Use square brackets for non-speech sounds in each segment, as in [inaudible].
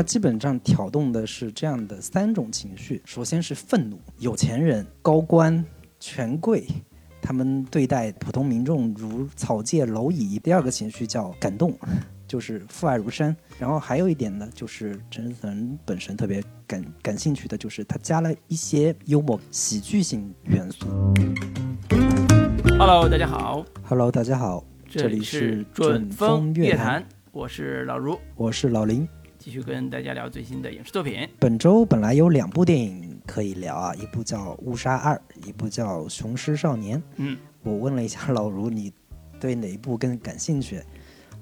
它基本上挑动的是这样的三种情绪：首先是愤怒，有钱人、高官、权贵。他们对待普通民众如草芥蝼蚁。第二个情绪叫感动，就是父爱如山。然后还有一点呢，就是陈思诚本身特别感感兴趣的，就是他加了一些幽默、喜剧性元素。Hello，大家好。Hello，大家好。这里是准风乐坛，我是老卢，我是老林，继续跟大家聊最新的影视作品。本周本来有两部电影。可以聊啊，一部叫《误杀二》，一部叫《雄狮少年》。嗯，我问了一下老卢，你对哪一部更感兴趣？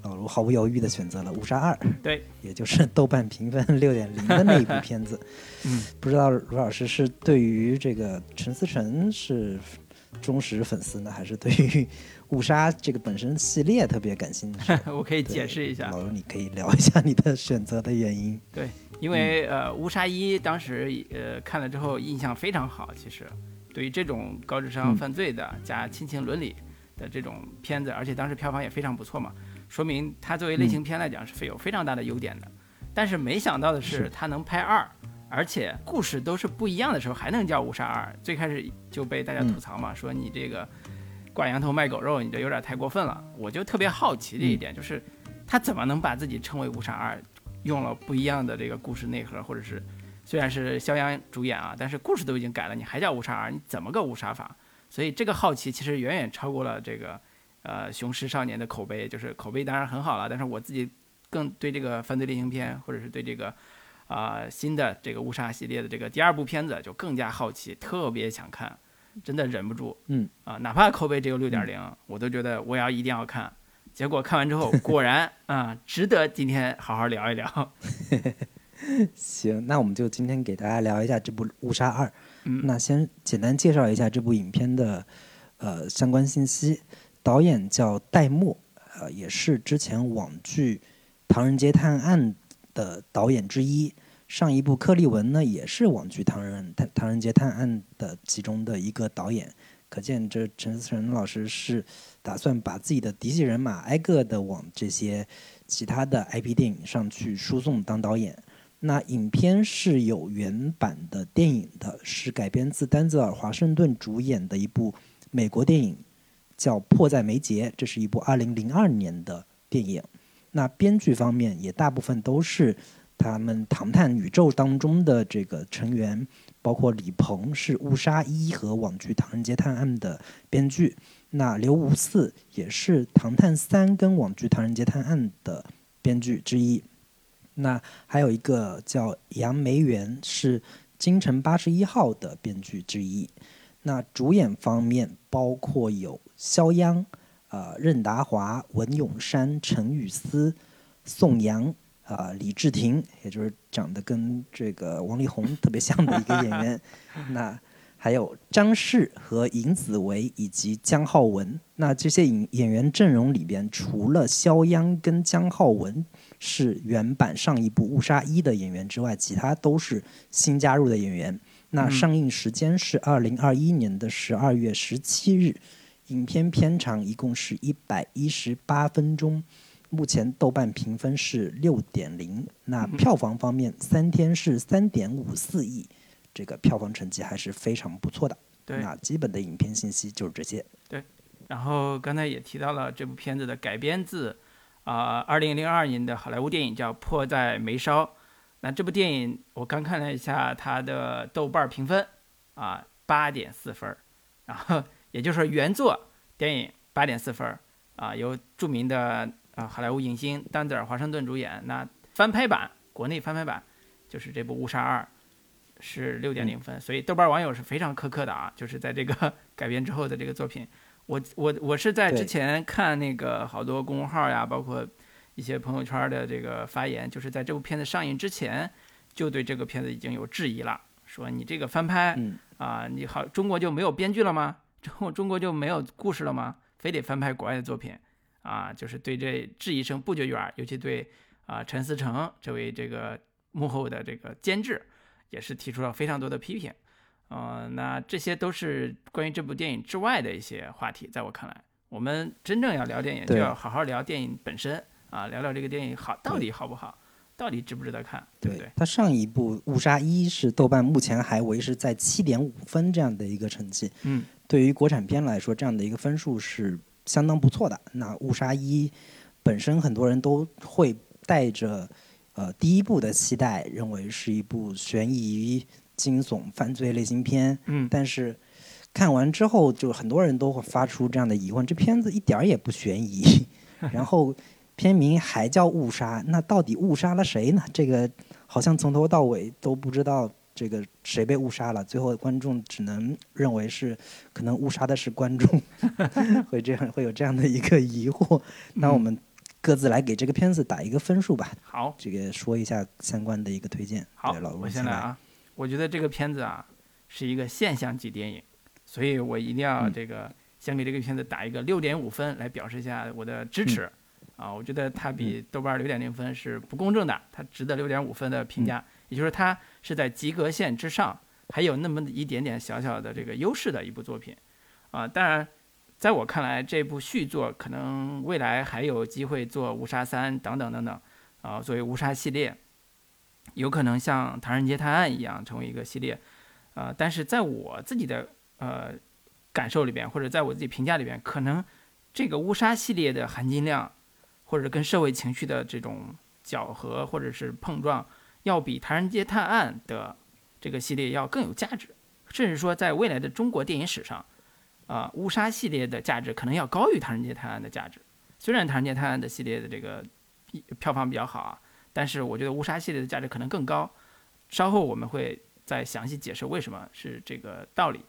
老卢毫不犹豫地选择了《误杀二》。对，也就是豆瓣评分六点零的那一部片子。[laughs] 嗯，不知道卢老师是对于这个陈思诚是忠实粉丝呢，还是对于《误杀》这个本身系列特别感兴趣？[laughs] 我可以解释一下。老卢，你可以聊一下你的选择的原因。[laughs] 对。因为呃，误杀一当时呃看了之后印象非常好。其实，对于这种高智商犯罪的加亲情伦理的这种片子，而且当时票房也非常不错嘛，说明它作为类型片来讲是有非常大的优点的。但是没想到的是，它能拍二，而且故事都是不一样的时候还能叫误杀二。最开始就被大家吐槽嘛，说你这个挂羊头卖狗肉，你这有点太过分了。我就特别好奇的一点就是，他怎么能把自己称为误杀二？用了不一样的这个故事内核，或者是虽然是肖央主演啊，但是故事都已经改了，你还叫误杀二，你怎么个误杀法？所以这个好奇其实远远超过了这个呃《雄狮少年》的口碑，就是口碑当然很好了，但是我自己更对这个犯罪类型片，或者是对这个啊新的这个误杀系列的这个第二部片子就更加好奇，特别想看，真的忍不住，嗯啊，哪怕口碑只有六点零，我都觉得我要一定要看。结果看完之后，果然啊，值得今天好好聊一聊。[laughs] 行，那我们就今天给大家聊一下这部《误杀二》。嗯，那先简单介绍一下这部影片的呃相关信息。导演叫戴墨，呃，也是之前网剧《唐人街探案》的导演之一。上一部《克利文》呢，也是网剧《唐人唐唐人街探案》的其中的一个导演。可见，这陈思诚老师是打算把自己的嫡系人马挨个的往这些其他的 IP 电影上去输送当导演。那影片是有原版的电影的，是改编自丹泽尔·华盛顿主演的一部美国电影，叫《迫在眉睫》，这是一部2002年的电影。那编剧方面也大部分都是他们《唐探》宇宙当中的这个成员。包括李鹏是《误杀一》和网剧《唐人街探案》的编剧，那刘无四也是《唐探三》跟网剧《唐人街探案》的编剧之一。那还有一个叫杨梅园，是《京城八十一号》的编剧之一。那主演方面包括有肖央、呃任达华、文咏珊、陈雨思、宋阳。啊，李治廷，也就是长得跟这个王力宏特别像的一个演员。[laughs] 那还有张氏和尹子维以及姜浩文。那这些演演员阵容里边，除了肖央跟姜浩文是原版上一部《误杀一》的演员之外，其他都是新加入的演员。那上映时间是二零二一年的十二月十七日。影片片长一共是一百一十八分钟。目前豆瓣评分是六点零，那票房方面三天是三点五四亿，这个票房成绩还是非常不错的。对，那基本的影片信息就是这些。对，然后刚才也提到了这部片子的改编自啊二零零二年的好莱坞电影叫《迫在眉梢》，那这部电影我刚看了一下它的豆瓣评分啊八点四分，然后也就是说原作电影八点四分啊由著名的。啊，好莱坞影星丹泽尔·华盛顿主演。那翻拍版，国内翻拍版就是这部《误杀二》，是六点零分，所以豆瓣网友是非常苛刻的啊。就是在这个 [laughs] 改编之后的这个作品，我我我是在之前看那个好多公众号呀，包括一些朋友圈的这个发言，就是在这部片子上映之前，就对这个片子已经有质疑了，说你这个翻拍啊，你好，中国就没有编剧了吗？[laughs] 中中国就没有故事了吗？非得翻拍国外的作品？啊，就是对这质疑声不绝于耳，尤其对啊陈思诚这位这个幕后的这个监制，也是提出了非常多的批评。呃，那这些都是关于这部电影之外的一些话题。在我看来，我们真正要聊电影，就要好好聊电影本身啊，聊聊这个电影好到底好不好。到底值不值得看，对不对？它上一部《误杀一》是豆瓣目前还维持在七点五分这样的一个成绩，嗯，对于国产片来说，这样的一个分数是相当不错的。那《误杀一》本身很多人都会带着呃第一部的期待，认为是一部悬疑、惊悚、犯罪类型片，嗯，但是看完之后，就很多人都会发出这样的疑问：这片子一点儿也不悬疑，[laughs] 然后。片名还叫误杀，那到底误杀了谁呢？这个好像从头到尾都不知道这个谁被误杀了，最后观众只能认为是可能误杀的是观众，[laughs] 会这样会有这样的一个疑惑。那我们各自来给这个片子打一个分数吧。好，这个说一下相关的一个推荐。好，老我先来啊。我觉得这个片子啊是一个现象级电影，所以我一定要这个先给这个片子打一个六点五分，来表示一下我的支持。啊，我觉得它比豆瓣六点零分是不公正的，它值得六点五分的评价，也就是它是在及格线之上，还有那么一点点小小的这个优势的一部作品。啊，当然，在我看来，这部续作可能未来还有机会做《无杀三》等等等等，啊，作为《无杀》系列，有可能像《唐人街探案》一样成为一个系列。啊，但是在我自己的呃感受里边，或者在我自己评价里边，可能这个《乌杀》系列的含金量。或者跟社会情绪的这种搅合或者是碰撞，要比《唐人街探案》的这个系列要更有价值，甚至说在未来的中国电影史上，啊，乌杀系列的价值可能要高于《唐人街探案》的价值。虽然《唐人街探案》的系列的这个票房比较好啊，但是我觉得乌杀系列的价值可能更高。稍后我们会再详细解释为什么是这个道理。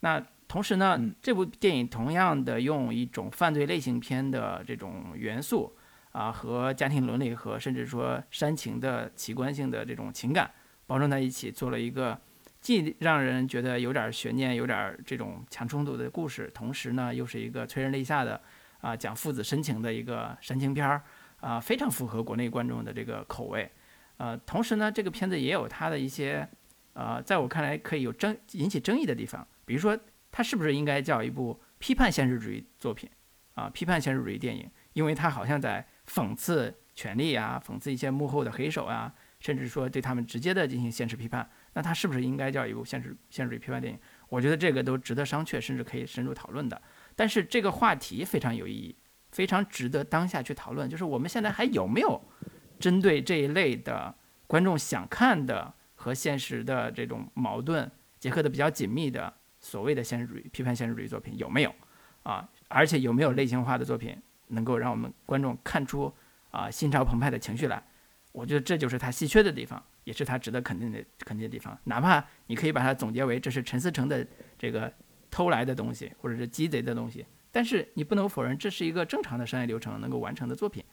那同时呢，这部电影同样的用一种犯罪类型片的这种元素。啊，和家庭伦理和甚至说煽情的奇观性的这种情感包装在一起，做了一个既让人觉得有点悬念、有点这种强冲突的故事，同时呢又是一个催人泪下的啊讲父子深情的一个煽情片儿啊，非常符合国内观众的这个口味。呃，同时呢，这个片子也有它的一些呃，在我看来可以有争引起争议的地方，比如说它是不是应该叫一部批判现实主义作品啊，批判现实主义电影，因为它好像在。讽刺权力啊，讽刺一些幕后的黑手啊，甚至说对他们直接的进行现实批判，那它是不是应该叫一部现实现实主义批判电影？我觉得这个都值得商榷，甚至可以深入讨论的。但是这个话题非常有意义，非常值得当下去讨论。就是我们现在还有没有针对这一类的观众想看的和现实的这种矛盾结合的比较紧密的所谓的现实主义批判现实主义作品有没有啊？而且有没有类型化的作品？能够让我们观众看出啊心潮澎湃的情绪来，我觉得这就是它稀缺的地方，也是它值得肯定的肯定的地方。哪怕你可以把它总结为这是陈思诚的这个偷来的东西，或者是鸡贼的东西，但是你不能否认这是一个正常的商业流程能够完成的作品。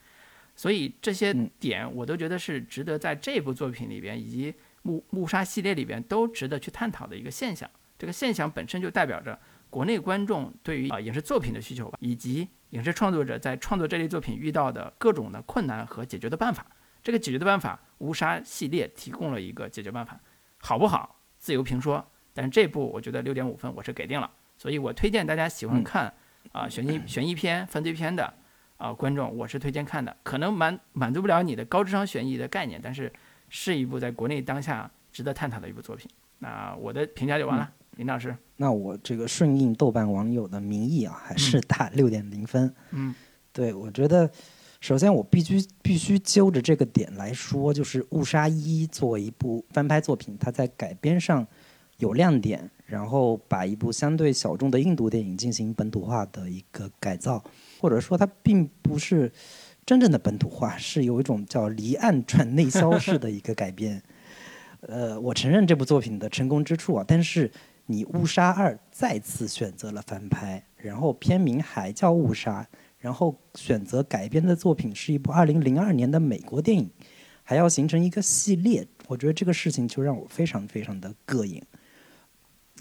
所以这些点我都觉得是值得在这部作品里边以及木木沙系列里边都值得去探讨的一个现象。这个现象本身就代表着国内观众对于啊影视作品的需求吧，以及。影视创作者在创作这类作品遇到的各种的困难和解决的办法，这个解决的办法，无杀系列提供了一个解决办法，好不好？自由评说。但是这部我觉得六点五分我是给定了，所以我推荐大家喜欢看啊悬疑悬疑片、犯罪片的啊观众，我是推荐看的。可能满满足不了你的高智商悬疑的概念，但是是一部在国内当下值得探讨的一部作品。那我的评价就完了。林老师，那我这个顺应豆瓣网友的民意啊，还是打六点零分。嗯，对，我觉得首先我必须必须揪着这个点来说，就是《误杀一》作为一部翻拍作品，它在改编上有亮点，然后把一部相对小众的印度电影进行本土化的一个改造，或者说它并不是真正的本土化，是有一种叫离岸转内销式的一个改编。[laughs] 呃，我承认这部作品的成功之处啊，但是。你《误杀二》再次选择了翻拍，然后片名还叫《误杀》，然后选择改编的作品是一部二零零二年的美国电影，还要形成一个系列，我觉得这个事情就让我非常非常的膈应。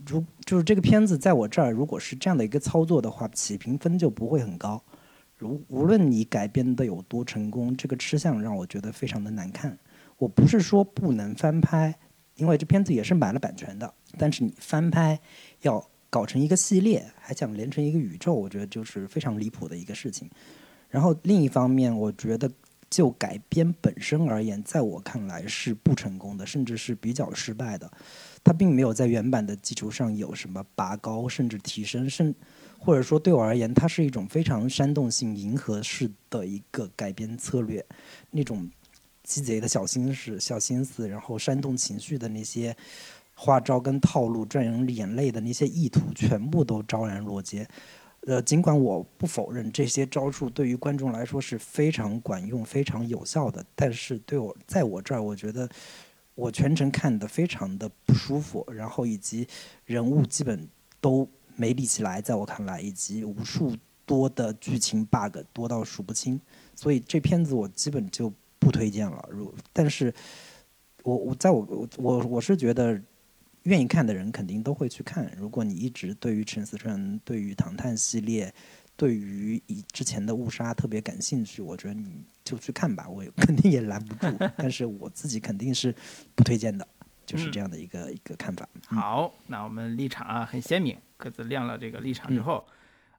如就是这个片子在我这儿，如果是这样的一个操作的话，起评分就不会很高。如无论你改编的有多成功，这个吃相让我觉得非常的难看。我不是说不能翻拍。因为这片子也是买了版权的，但是你翻拍要搞成一个系列，还想连成一个宇宙，我觉得就是非常离谱的一个事情。然后另一方面，我觉得就改编本身而言，在我看来是不成功的，甚至是比较失败的。它并没有在原版的基础上有什么拔高，甚至提升，甚或者说对我而言，它是一种非常煽动性、迎合式的一个改编策略，那种鸡贼的小心思、小心思，然后煽动情绪的那些花招跟套路、赚人眼泪的那些意图，全部都昭然若揭。呃，尽管我不否认这些招数对于观众来说是非常管用、非常有效的，但是对我在我这儿，我觉得。我全程看的非常的不舒服，然后以及人物基本都没立起来，在我看来，以及无数多的剧情 bug 多到数不清，所以这片子我基本就不推荐了。如但是，我我在我我我是觉得，愿意看的人肯定都会去看。如果你一直对于陈思诚、对于唐探系列，对于以之前的误杀特别感兴趣，我觉得你就去看吧，我 [laughs] 肯定也拦不住。但是我自己肯定是不推荐的，就是这样的一个一个看法。好，那我们立场啊很鲜明，各自亮了这个立场之后，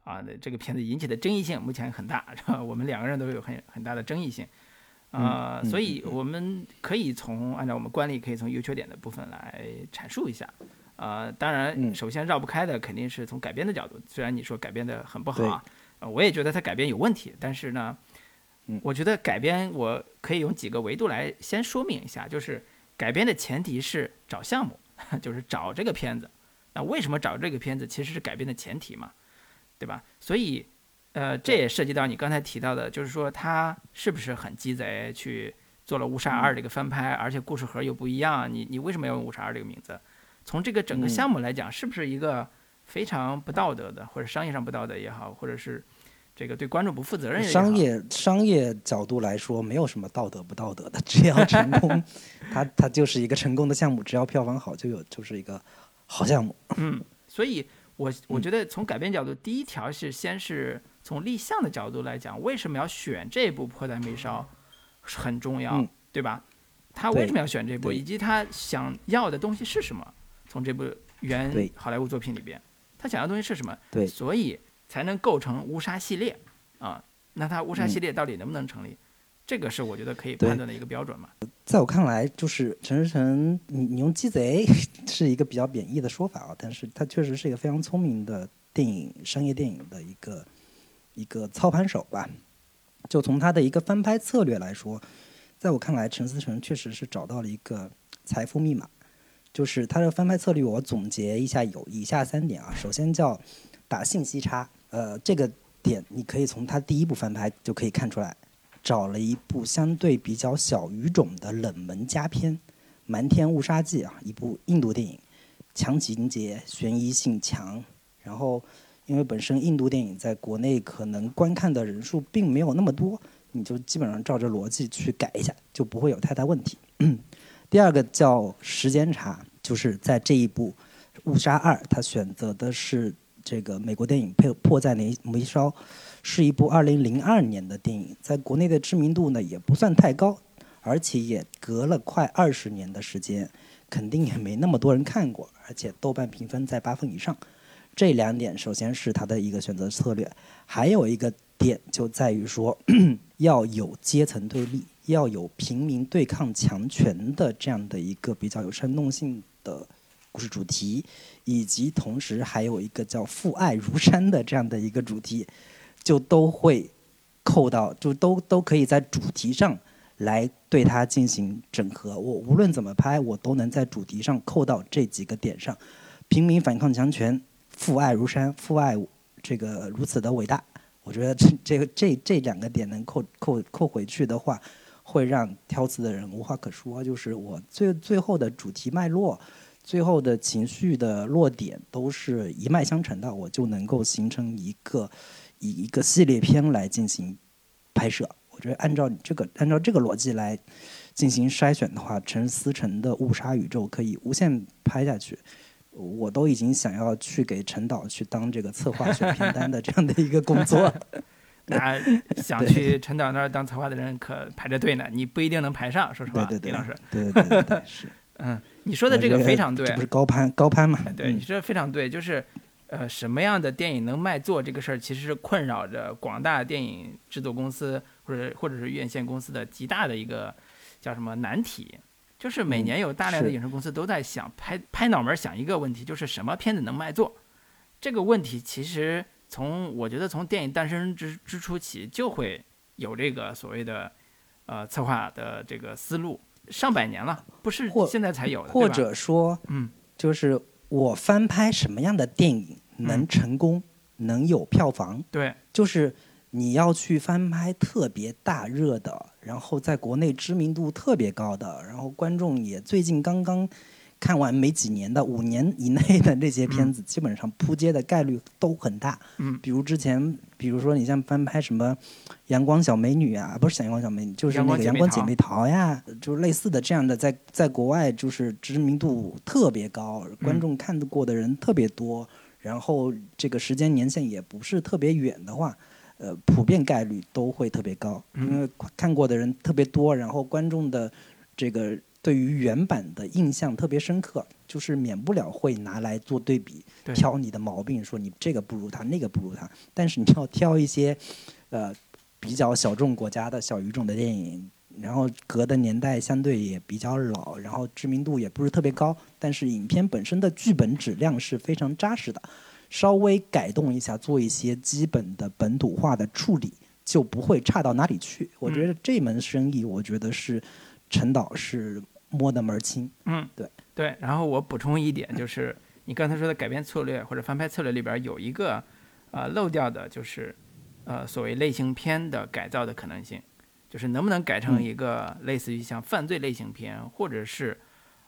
啊，这个片子引起的争议性目前很大，是吧？我们两个人都有很很大的争议性，啊，所以我们可以从按照我们惯例，可以从优缺点的部分来阐述一下。呃，当然，首先绕不开的肯定是从改编的角度。虽然你说改编的很不好啊，我也觉得它改编有问题。但是呢，我觉得改编我可以用几个维度来先说明一下，就是改编的前提是找项目，[laughs] 就是找这个片子。那为什么找这个片子，其实是改编的前提嘛，对吧？所以，呃，这也涉及到你刚才提到的，就是说他是不是很鸡贼，去做了《误杀二》这个翻拍，而且故事盒又不一样，你你为什么要用《误杀二》这个名字？从这个整个项目来讲，是不是一个非常不道德的，或者商业上不道德也好，或者是这个对观众不负责任？商业商业角度来说，没有什么道德不道德的，只要成功，[laughs] 它它就是一个成功的项目，只要票房好，就有就是一个好项目。嗯，所以我我觉得从改编角度，第一条是先是从立项的角度来讲，为什么要选这部《迫在眉梢》很重要，对吧？他为什么要选这部，以及他想要的东西是什么？从这部原好莱坞作品里边，他想要的东西是什么？对，所以才能构成乌纱系列啊。那他乌纱系列到底能不能成立？这个是我觉得可以判断的一个标准嘛。在我看来，就是陈思诚，你你用鸡贼 [laughs] 是一个比较贬义的说法啊，但是他确实是一个非常聪明的电影商业电影的一个一个操盘手吧。就从他的一个翻拍策略来说，在我看来，陈思诚确实是找到了一个财富密码。就是他的翻拍策略，我总结一下有以下三点啊。首先叫打信息差，呃，这个点你可以从他第一部翻拍就可以看出来，找了一部相对比较小语种的冷门佳片《瞒天误杀记》啊，一部印度电影，强情节、悬疑性强。然后因为本身印度电影在国内可能观看的人数并没有那么多，你就基本上照着逻辑去改一下，就不会有太大问题。[clears throat] 第二个叫时间差，就是在这一部《误杀二》，他选择的是这个美国电影《迫迫在眉眉梢》，是一部2002年的电影，在国内的知名度呢也不算太高，而且也隔了快二十年的时间，肯定也没那么多人看过，而且豆瓣评分在八分以上。这两点首先是他的一个选择策略，还有一个点就在于说 [clears throat] 要有阶层对立。要有平民对抗强权的这样的一个比较有煽动性的故事主题，以及同时还有一个叫父爱如山的这样的一个主题，就都会扣到，就都都可以在主题上来对它进行整合。我无论怎么拍，我都能在主题上扣到这几个点上：平民反抗强权，父爱如山，父爱这个如此的伟大。我觉得这这个这这两个点能扣扣扣回去的话。会让挑刺的人无话可说，就是我最最后的主题脉络，最后的情绪的落点都是一脉相承的，我就能够形成一个以一个系列片来进行拍摄。我觉得按照你这个按照这个逻辑来进行筛选的话，陈思诚的误杀宇宙可以无限拍下去。我都已经想要去给陈导去当这个策划选片单的这样的一个工作。[laughs] 那想 [laughs] 去陈导那儿当策划的人可排着队呢，你不一定能排上，说实话，李老师。对对对，是。[laughs] 嗯，你说的这个非常对，不是高攀高攀嘛？对，你说的非常对，就是，呃，什么样的电影能卖座这个事儿，其实是困扰着广大电影制作公司或者或者是院线公司的极大的一个叫什么难题。就是每年有大量的影视公司都在想拍拍脑门想一个问题，就是什么片子能卖座。这个问题其实从我觉得从电影诞生之之初起就会有这个所谓的呃策划的这个思路，上百年了，不是现在才有的。或者说，嗯，就是我翻拍什么样的电影能成功，能有票房？对，就是你要去翻拍特别大热的。然后在国内知名度特别高的，然后观众也最近刚刚看完没几年的五年以内的这些片子，基本上扑街的概率都很大。嗯，比如之前，比如说你像翻拍什么《阳光小美女》啊，不是《阳光小美女》，就是那个《阳光姐妹淘》呀，就是类似的这样的，在在国外就是知名度特别高，观众看得过的人特别多，然后这个时间年限也不是特别远的话。呃，普遍概率都会特别高，因为看过的人特别多，然后观众的这个对于原版的印象特别深刻，就是免不了会拿来做对比，挑你的毛病，说你这个不如他，那个不如他。但是你要挑一些呃比较小众国家的小语种的电影，然后隔的年代相对也比较老，然后知名度也不是特别高，但是影片本身的剧本质量是非常扎实的。稍微改动一下，做一些基本的本土化的处理，就不会差到哪里去。我觉得这门生意，我觉得是陈导是摸得门儿清。嗯，对对。然后我补充一点，就是你刚才说的改编策略或者翻拍策略里边有一个呃漏掉的，就是呃所谓类型片的改造的可能性，就是能不能改成一个类似于像犯罪类型片或者是。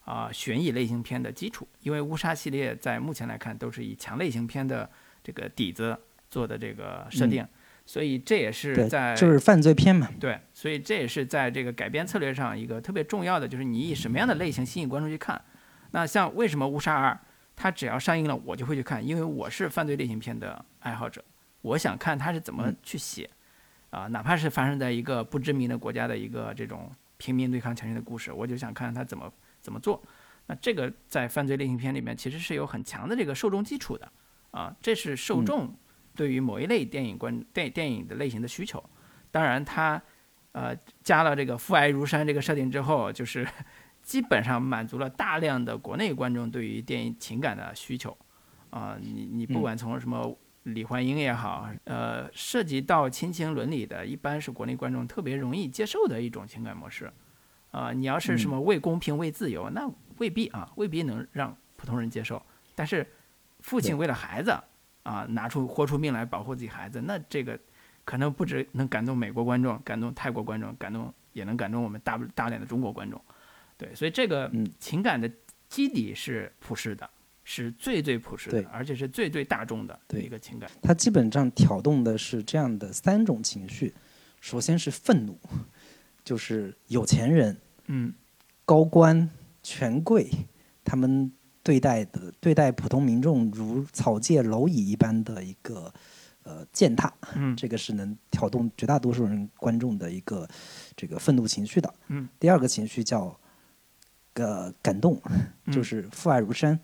啊，悬疑类型片的基础，因为乌纱系列在目前来看都是以强类型片的这个底子做的这个设定，所以这也是在就是犯罪片嘛。对，所以这也是在这个改编策略上一个特别重要的，就是你以什么样的类型吸引观众去看。那像为什么乌纱二它只要上映了我就会去看，因为我是犯罪类型片的爱好者，我想看它是怎么去写，啊，哪怕是发生在一个不知名的国家的一个这种平民对抗强权的故事，我就想看他怎么。怎么做？那这个在犯罪类型片里面其实是有很强的这个受众基础的啊，这是受众对于某一类电影观电电影的类型的需求。当然，它呃加了这个父爱如山这个设定之后，就是 [laughs] 基本上满足了大量的国内观众对于电影情感的需求啊。你你不管从什么李焕英也好，呃，涉及到亲情伦理的，一般是国内观众特别容易接受的一种情感模式。啊，你要是什么为公平、为自由，那未必啊，未必能让普通人接受。但是，父亲为了孩子啊，拿出豁出命来保护自己孩子，那这个可能不止能感动美国观众，感动泰国观众，感动也能感动我们大大量的中国观众。对，所以这个情感的基底是普世的，是最最普世的，而且是最最大众的一个情感。它基本上挑动的是这样的三种情绪：首先是愤怒，就是有钱人。嗯，高官权贵，他们对待的对待普通民众如草芥蝼蚁一般的一个呃践踏，嗯，这个是能挑动绝大多数人观众的一个这个愤怒情绪的。嗯，第二个情绪叫个感动，就是父爱如山，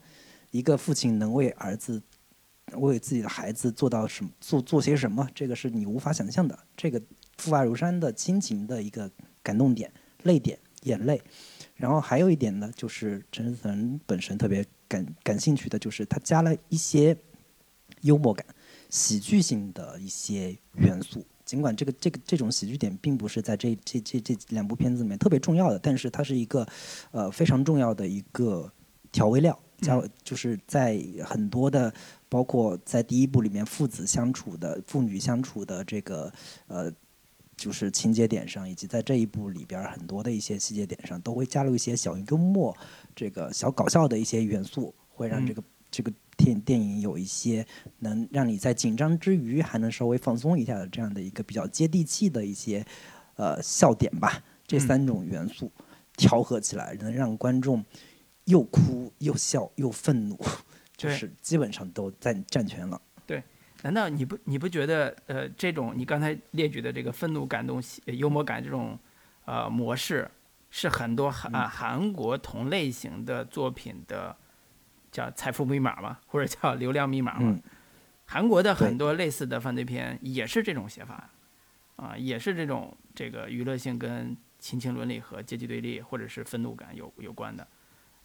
一个父亲能为儿子为自己的孩子做到什么做做些什么，这个是你无法想象的。这个父爱如山的亲情的一个感动点、泪点。眼泪，然后还有一点呢，就是陈思诚本身特别感感兴趣的，就是他加了一些幽默感、喜剧性的一些元素。尽管这个这个这种喜剧点并不是在这这这这两部片子里面特别重要的，但是它是一个呃非常重要的一个调味料。加就是在很多的，包括在第一部里面父子相处的、父女相处的这个呃。就是情节点上，以及在这一部里边很多的一些细节点上，都会加入一些小幽默、这个小搞笑的一些元素，会让这个这个电电影有一些能让你在紧张之余还能稍微放松一下的这样的一个比较接地气的一些呃笑点吧。这三种元素调和起来，能让观众又哭又笑又愤怒，[laughs] 就是基本上都占占全了。难道你不你不觉得呃这种你刚才列举的这个愤怒感动幽默感这种呃模式是很多韩韩国同类型的作品的叫财富密码吗，或者叫流量密码吗。嗯。韩国的很多类似的犯罪片也是这种写法，啊，也是这种这个娱乐性跟亲情伦理和阶级对立或者是愤怒感有有关的，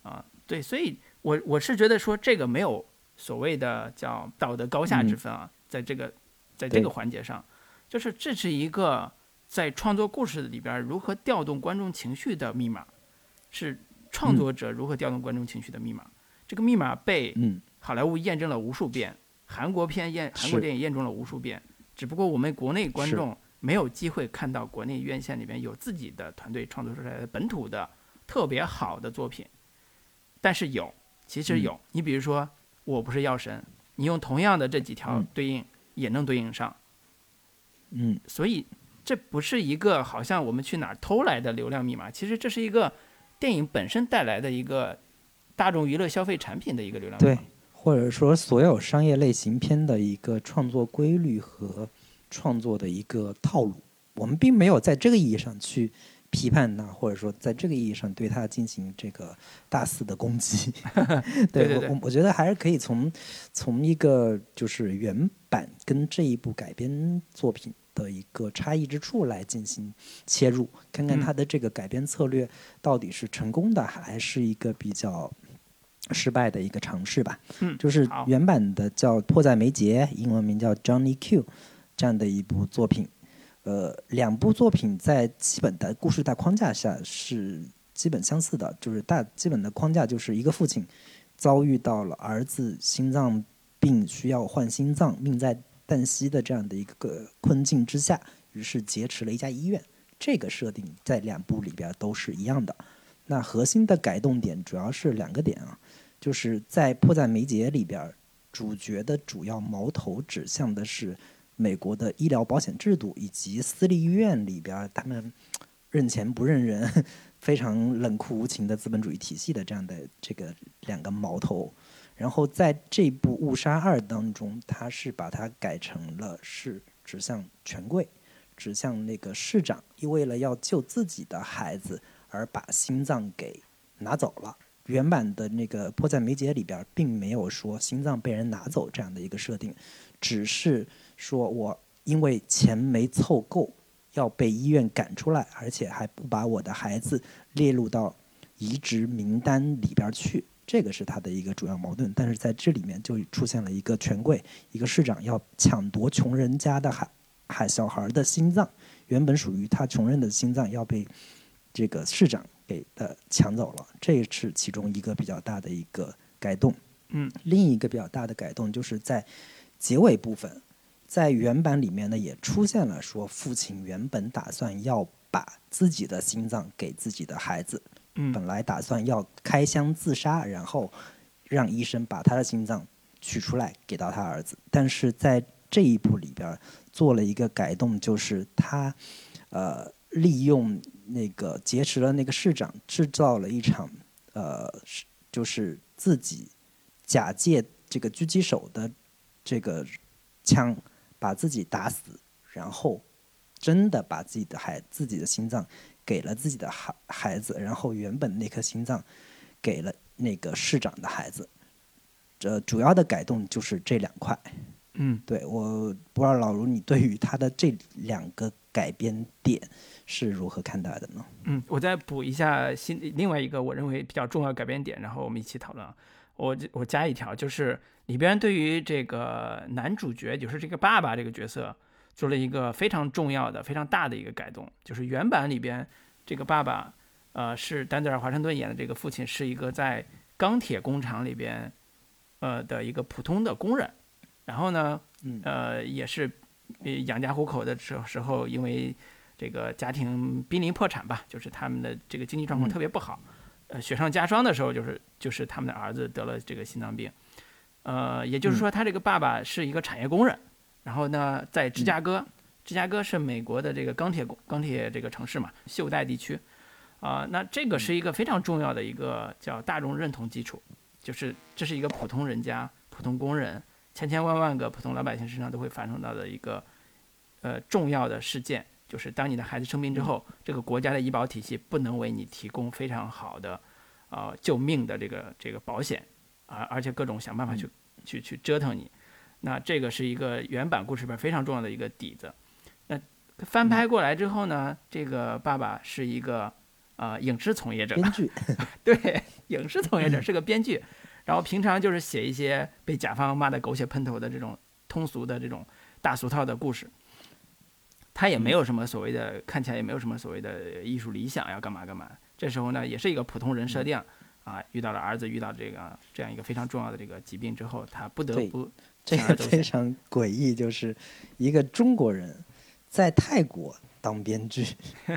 啊，对，所以我我是觉得说这个没有所谓的叫道德高下之分啊，在这个在这个环节上，就是这是一个在创作故事里边如何调动观众情绪的密码，是创作者如何调动观众情绪的密码。这个密码被嗯。好莱坞验证了无数遍，韩国片验韩国电影验证了无数遍，只不过我们国内观众没有机会看到国内院线里边有自己的团队创作出来的本土的特别好的作品，但是有，其实嗯。有。你比如说《我不是药神》，你用同样的这几条嗯对应，也能对应上。嗯所以这不是一个好像我们去哪儿偷来的流量密码，其实这是一个电影本身带来的一个大众娱乐消费产品的一个流量密对码。，或者说所有商业类型片的一个创作规律和创作的一个套路，我们并没有在这个意义上去批判他，或者说在这个意义上对他进行这个大肆的攻击。[laughs] 对对对我我我觉得还是可以从从一个就是原版跟这一部改编作品的一个差异之处来进行切入，看看他的这个改编策略到底是成功的，还是一个比较失败的一个尝试吧。嗯就是原版的叫《迫在眉睫》，英文名叫 Johnny Q，这样的一部作品。呃，两部作品在基本的故事大框架下是基本相似的，就是大基本的框架就是一个父亲遭遇到了儿子心脏病需要换心脏，命在旦夕的这样的一个困境之下，于是劫持了一家医院。这个设定在两部里边都是一样的。那核心的改动点主要是两个点啊，就是在《迫在眉睫》里边，主角的主要矛头指向的是美国的医疗保险制度以及私立医院里边他们认钱不认人、[laughs] 非常冷酷无情的资本主义体系的这样的这个两个矛头。然后在这部《误杀二》当中，他是把它改成了是指向权贵，指向那个市长，为了要救自己的孩子而把心脏给拿走了。原版的那个《迫在眉睫》里边并没有说心脏被人拿走这样的一个设定，只是说我因为钱没凑够，要被医院赶出来，而且还不把我的孩子列入到移植名单里边去。这个是他的一个主要矛盾，但是在这里面就出现了一个权贵，一个市长要抢夺穷人家的孩孩小孩的心脏，原本属于他穷人的心脏要被这个市长给呃抢走了，这是其中一个比较大的一个改动。嗯，另一个比较大的改动就是在结尾部分，在原版里面呢也出现了说父亲原本打算要把自己的心脏给自己的孩子，嗯本来打算要开枪自杀，然后让医生把他的心脏取出来给到他儿子。但是在这一部里边做了一个改动，就是他呃利用那个劫持了那个市长，制造了一场呃就是自己假借这个狙击手的这个枪把自己打死，然后真的把自己的孩自己的心脏给了自己的孩孩子，然后原本那颗心脏给了那个市长的孩子。这主要的改动就是这两块。嗯，对，我不知道老卢你对于他的这两个改编点是如何看待的呢？嗯，我再补一下新另外一个我认为比较重要的改编点，然后我们一起讨论啊。我我加一条，就是里边对于这个男主角，就是这个爸爸这个角色，做了一个非常重要的、非常大的一个改动。就是原版里边这个爸爸，呃，是丹泽尔·华盛顿演的这个父亲，是一个在钢铁工厂里边，呃的一个普通的工人。然后呢，嗯呃，也是呃养家糊口的时时候，因为这个家庭濒临破产吧，就是他们的这个经济状况嗯特别不好，呃，雪上加霜的时候，就是就是他们的儿子得了这个心脏病，呃，也就是说，他这个爸爸是一个产业工人，然后呢，在芝加哥，芝加哥是美国的这个钢铁工钢铁这个城市嘛，锈带地区，啊、那这个是一个非常重要的一个叫大众认同基础，就是这是一个普通人家、普通工人。千千万万个普通老百姓身上都会发生到的一个呃重要的事件，就是当你的孩子生病之后，这个国家的医保体系不能为你提供非常好的呃救命的这个这个保险，啊，而且各种想办法去去去折腾你。那这个是一个原版故事里边非常重要的一个底子。那翻拍过来之后呢，这个爸爸是一个啊影视从业者，编剧，[laughs] 对，影视从业者是个编剧，然后平常就是写一些被甲方骂的狗血喷头的这种通俗的这种大俗套的故事。他也没有什么所谓的，看起来也没有什么所谓的艺术理想要干嘛干嘛。这时候呢，也是一个普通人设定，啊，遇到了儿子遇到这个这样一个非常重要的这个疾病之后，他不得不这个非常诡异，就是一个中国人在泰国当编剧，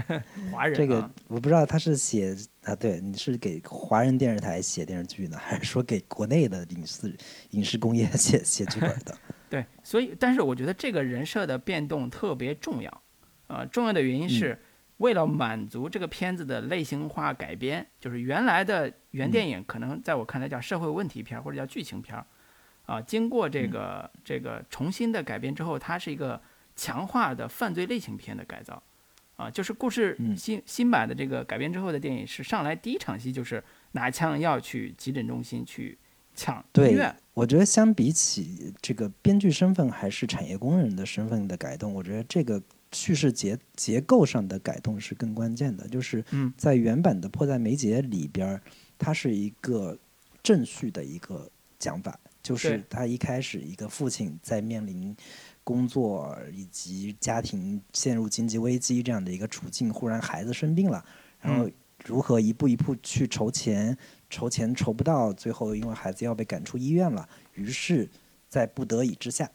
[laughs] 华人这个我不知道他是写啊，对，你是给华人电视台写电视剧呢，还是说给国内的影视影视工业写写剧本的？[laughs] 对，所以，但是我觉得这个人设的变动特别重要，呃，重要的原因是为了满足这个片子的类型化改编，就是原来的原电影可能在我看来叫社会问题片或者叫剧情片，啊，经过这个这个重新的改编之后，它是一个强化的犯罪类型片的改造，啊，就是故事新新版的这个改编之后的电影是上来第一场戏就是拿枪要去急诊中心去。抢医院，我觉得相比起这个编剧身份还是产业工人的身份的改动，我觉得这个叙事结结构上的改动是更关键的。就是在原版的《迫在眉睫》里边，它是一个正序的一个讲法，就是他一开始一个父亲在面临工作以及家庭陷入经济危机这样的一个处境，忽然孩子生病了，然后如何一步一步去筹钱。筹钱筹不到，最后因为孩子要被赶出医院了，于是，在不得已之下，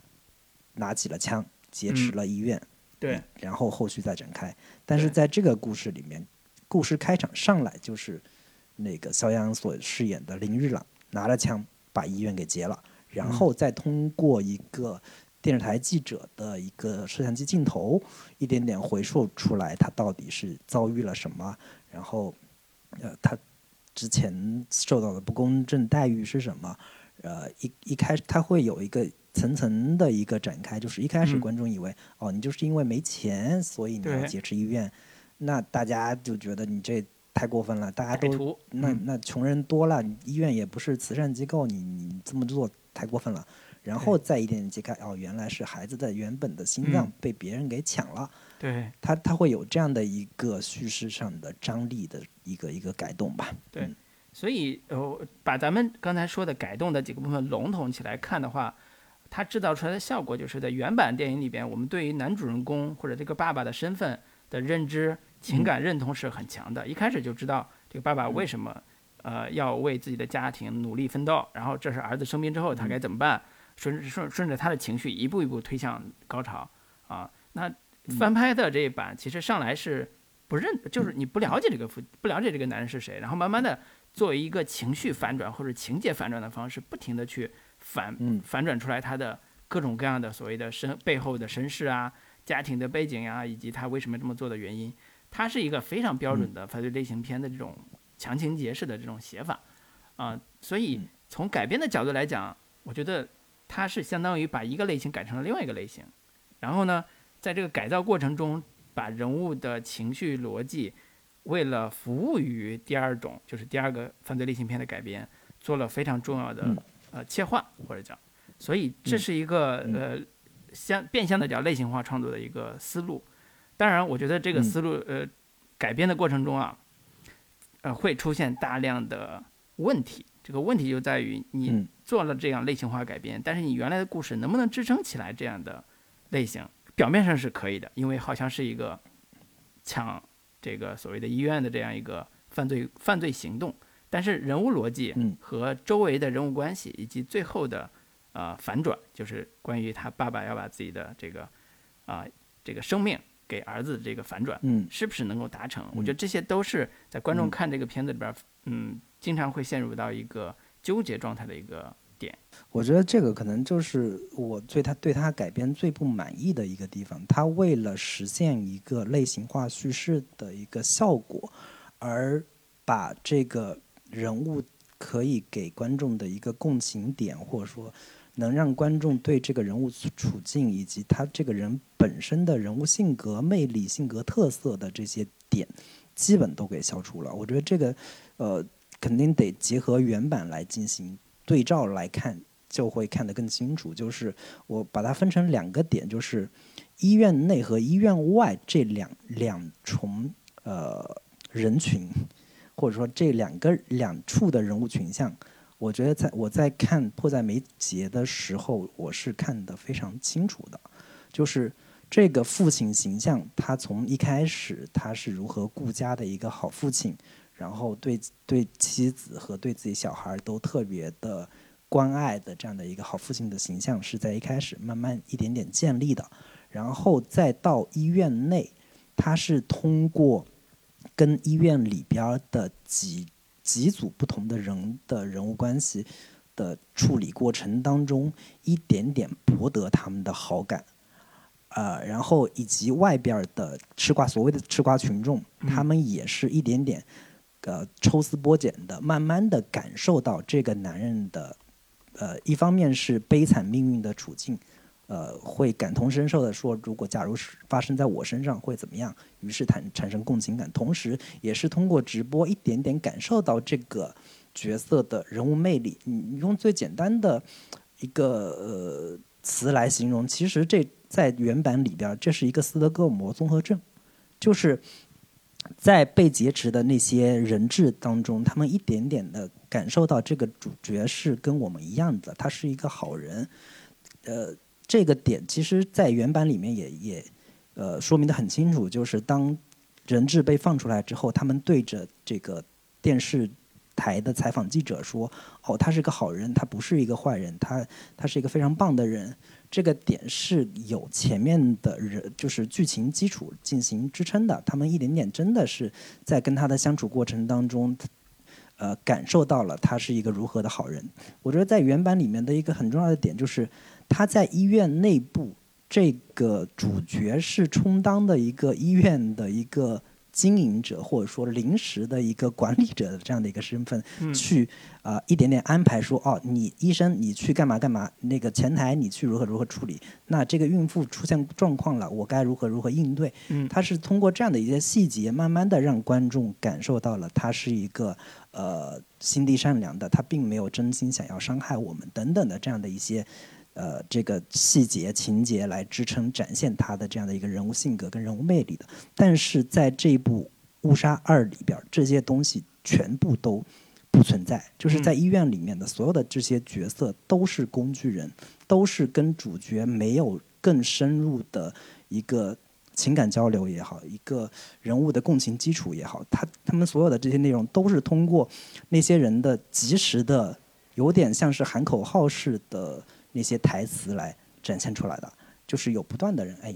拿起了枪劫持了医院。对，然后后续再展开。但是在这个故事里面，故事开场上来就是那个肖央所饰演的林日朗拿着枪把医院给劫了，然后再通过一个电视台记者的一个摄像机镜头，一点点回溯出来他到底是遭遇了什么，然后，呃，他。之前受到的不公正待遇是什么？呃，一一开始他会有一个层层的一个展开，就是一开始观众以为哦，你就是因为没钱，所以你要劫持医院，那大家就觉得你这太过分了，大家都那那穷人多了，医院也不是慈善机构，你你这么做太过分了。然后再一点点揭开，哦，原来是孩子的原本的心脏被别人给抢了。对，他他会有这样的一个叙事上的张力的一个一个改动吧。对，所以呃，把咱们刚才说的改动的几个部分笼统起来看的话，它制造出来的效果就是在原版电影里边，我们对于男主人公或者这个爸爸的身份的认知、情感认同是很强的。一开始就知道这个爸爸为什么呃要为自己的家庭努力奋斗，然后这是儿子生病之后他该怎么办。顺顺顺着他的情绪一步一步推向高潮啊！那翻拍的这一版其实上来是不认，就是你不了解这个父，不了解这个男人是谁，然后慢慢的作为一个情绪反转或者情节反转的方式，不停的去反反转出来他的各种各样的所谓的身背后的身世啊、家庭的背景呀，以及他为什么这么做的原因。它是一个非常标准的犯罪类型片的这种强情节式的这种写法啊，所以从改编的角度来讲，我觉得。它是相当于把一个类型改成了另外一个类型，然后呢，在这个改造过程中，把人物的情绪逻辑，为了服务于第二种，就是第二个犯罪类型片的改编，做了非常重要的呃切换或者讲，所以这是一个呃相变相的叫类型化创作的一个思路。当然，我觉得这个思路呃改编的过程中啊，呃会出现大量的问题。这个问题就在于你做了这样类型化改编，但是你原来的故事能不能支撑起来这样的类型？表面上是可以的，因为好像是一个抢这个所谓的医院的这样一个犯罪犯罪行动，但是人物逻辑和周围的人物关系以及最后的呃反转，就是关于他爸爸要把自己的这个啊这个生命给儿子这个反转，嗯是不是能够达成？我觉得这些都是在观众看这个片子里边，嗯。经常会陷入到一个纠结状态的一个点。我觉得这个可能就是我对他对他改编最不满意的一个地方。他为了实现一个类型化叙事的一个效果，而把这个人物可以给观众的一个共情点，或者说能让观众对这个人物处境以及他这个人本身的人物性格魅力、性格特色的这些点，基本都给消除了。我觉得这个，呃。肯定得结合原版来进行对照来看，就会看得更清楚。就是我把它分成两个点，就是医院内和医院外这两两重呃人群，或者说这两个两处的人物群像，我觉得在我在看迫在眉睫的时候，我是看得非常清楚的，就是这个父亲形象，他从一开始他是如何顾家的一个好父亲。然后对对妻子和对自己小孩都特别的关爱的这样的一个好父亲的形象，是在一开始慢慢一点点建立的。然后再到医院内，他是通过跟医院里边的几几组不同的人的人物关系的处理过程当中，一点点博得他们的好感。呃，然后以及外边的吃瓜所谓的吃瓜群众，他们也是一点点。呃，抽丝剥茧的，慢慢的感受到这个男人的，呃，一方面是悲惨命运的处境，呃，会感同身受的说，如果假如是发生在我身上会怎么样？于是产产生共情感，同时也是通过直播一点点感受到这个角色的人物魅力。你用最简单的一个呃词来形容，其实这在原版里边，这是一个斯德哥尔摩综合症，就是。在被劫持的那些人质当中，他们一点点的感受到这个主角是跟我们一样的，他是一个好人。呃，这个点其实，在原版里面也也呃说明的很清楚，就是当人质被放出来之后，他们对着这个电视台的采访记者说：“哦，他是个好人，他不是一个坏人，他他是一个非常棒的人。”这个点是有前面的人，就是剧情基础进行支撑的。他们一点点真的是在跟他的相处过程当中，呃，感受到了他是一个如何的好人。我觉得在原版里面的一个很重要的点就是，他在医院内部，这个主角是充当的一个医院的一个。经营者或者说临时的一个管理者的这样的一个身份，去啊一点点安排说哦，你医生你去干嘛干嘛，那个前台你去如何如何处理，那这个孕妇出现状况了，我该如何如何应对？他是通过这样的一些细节，慢慢的让观众感受到了他是一个呃心地善良的，他并没有真心想要伤害我们等等的这样的一些。呃，这个细节情节来支撑展现他的这样的一个人物性格跟人物魅力的，但是在这一部《误杀二》里边，这些东西全部都不存在。就是在医院里面的所有的这些角色都是工具人，都是跟主角没有更深入的一个情感交流也好，一个人物的共情基础也好，他他们所有的这些内容都是通过那些人的及时的，有点像是喊口号式的。那些台词来展现出来的，就是有不断的人哎，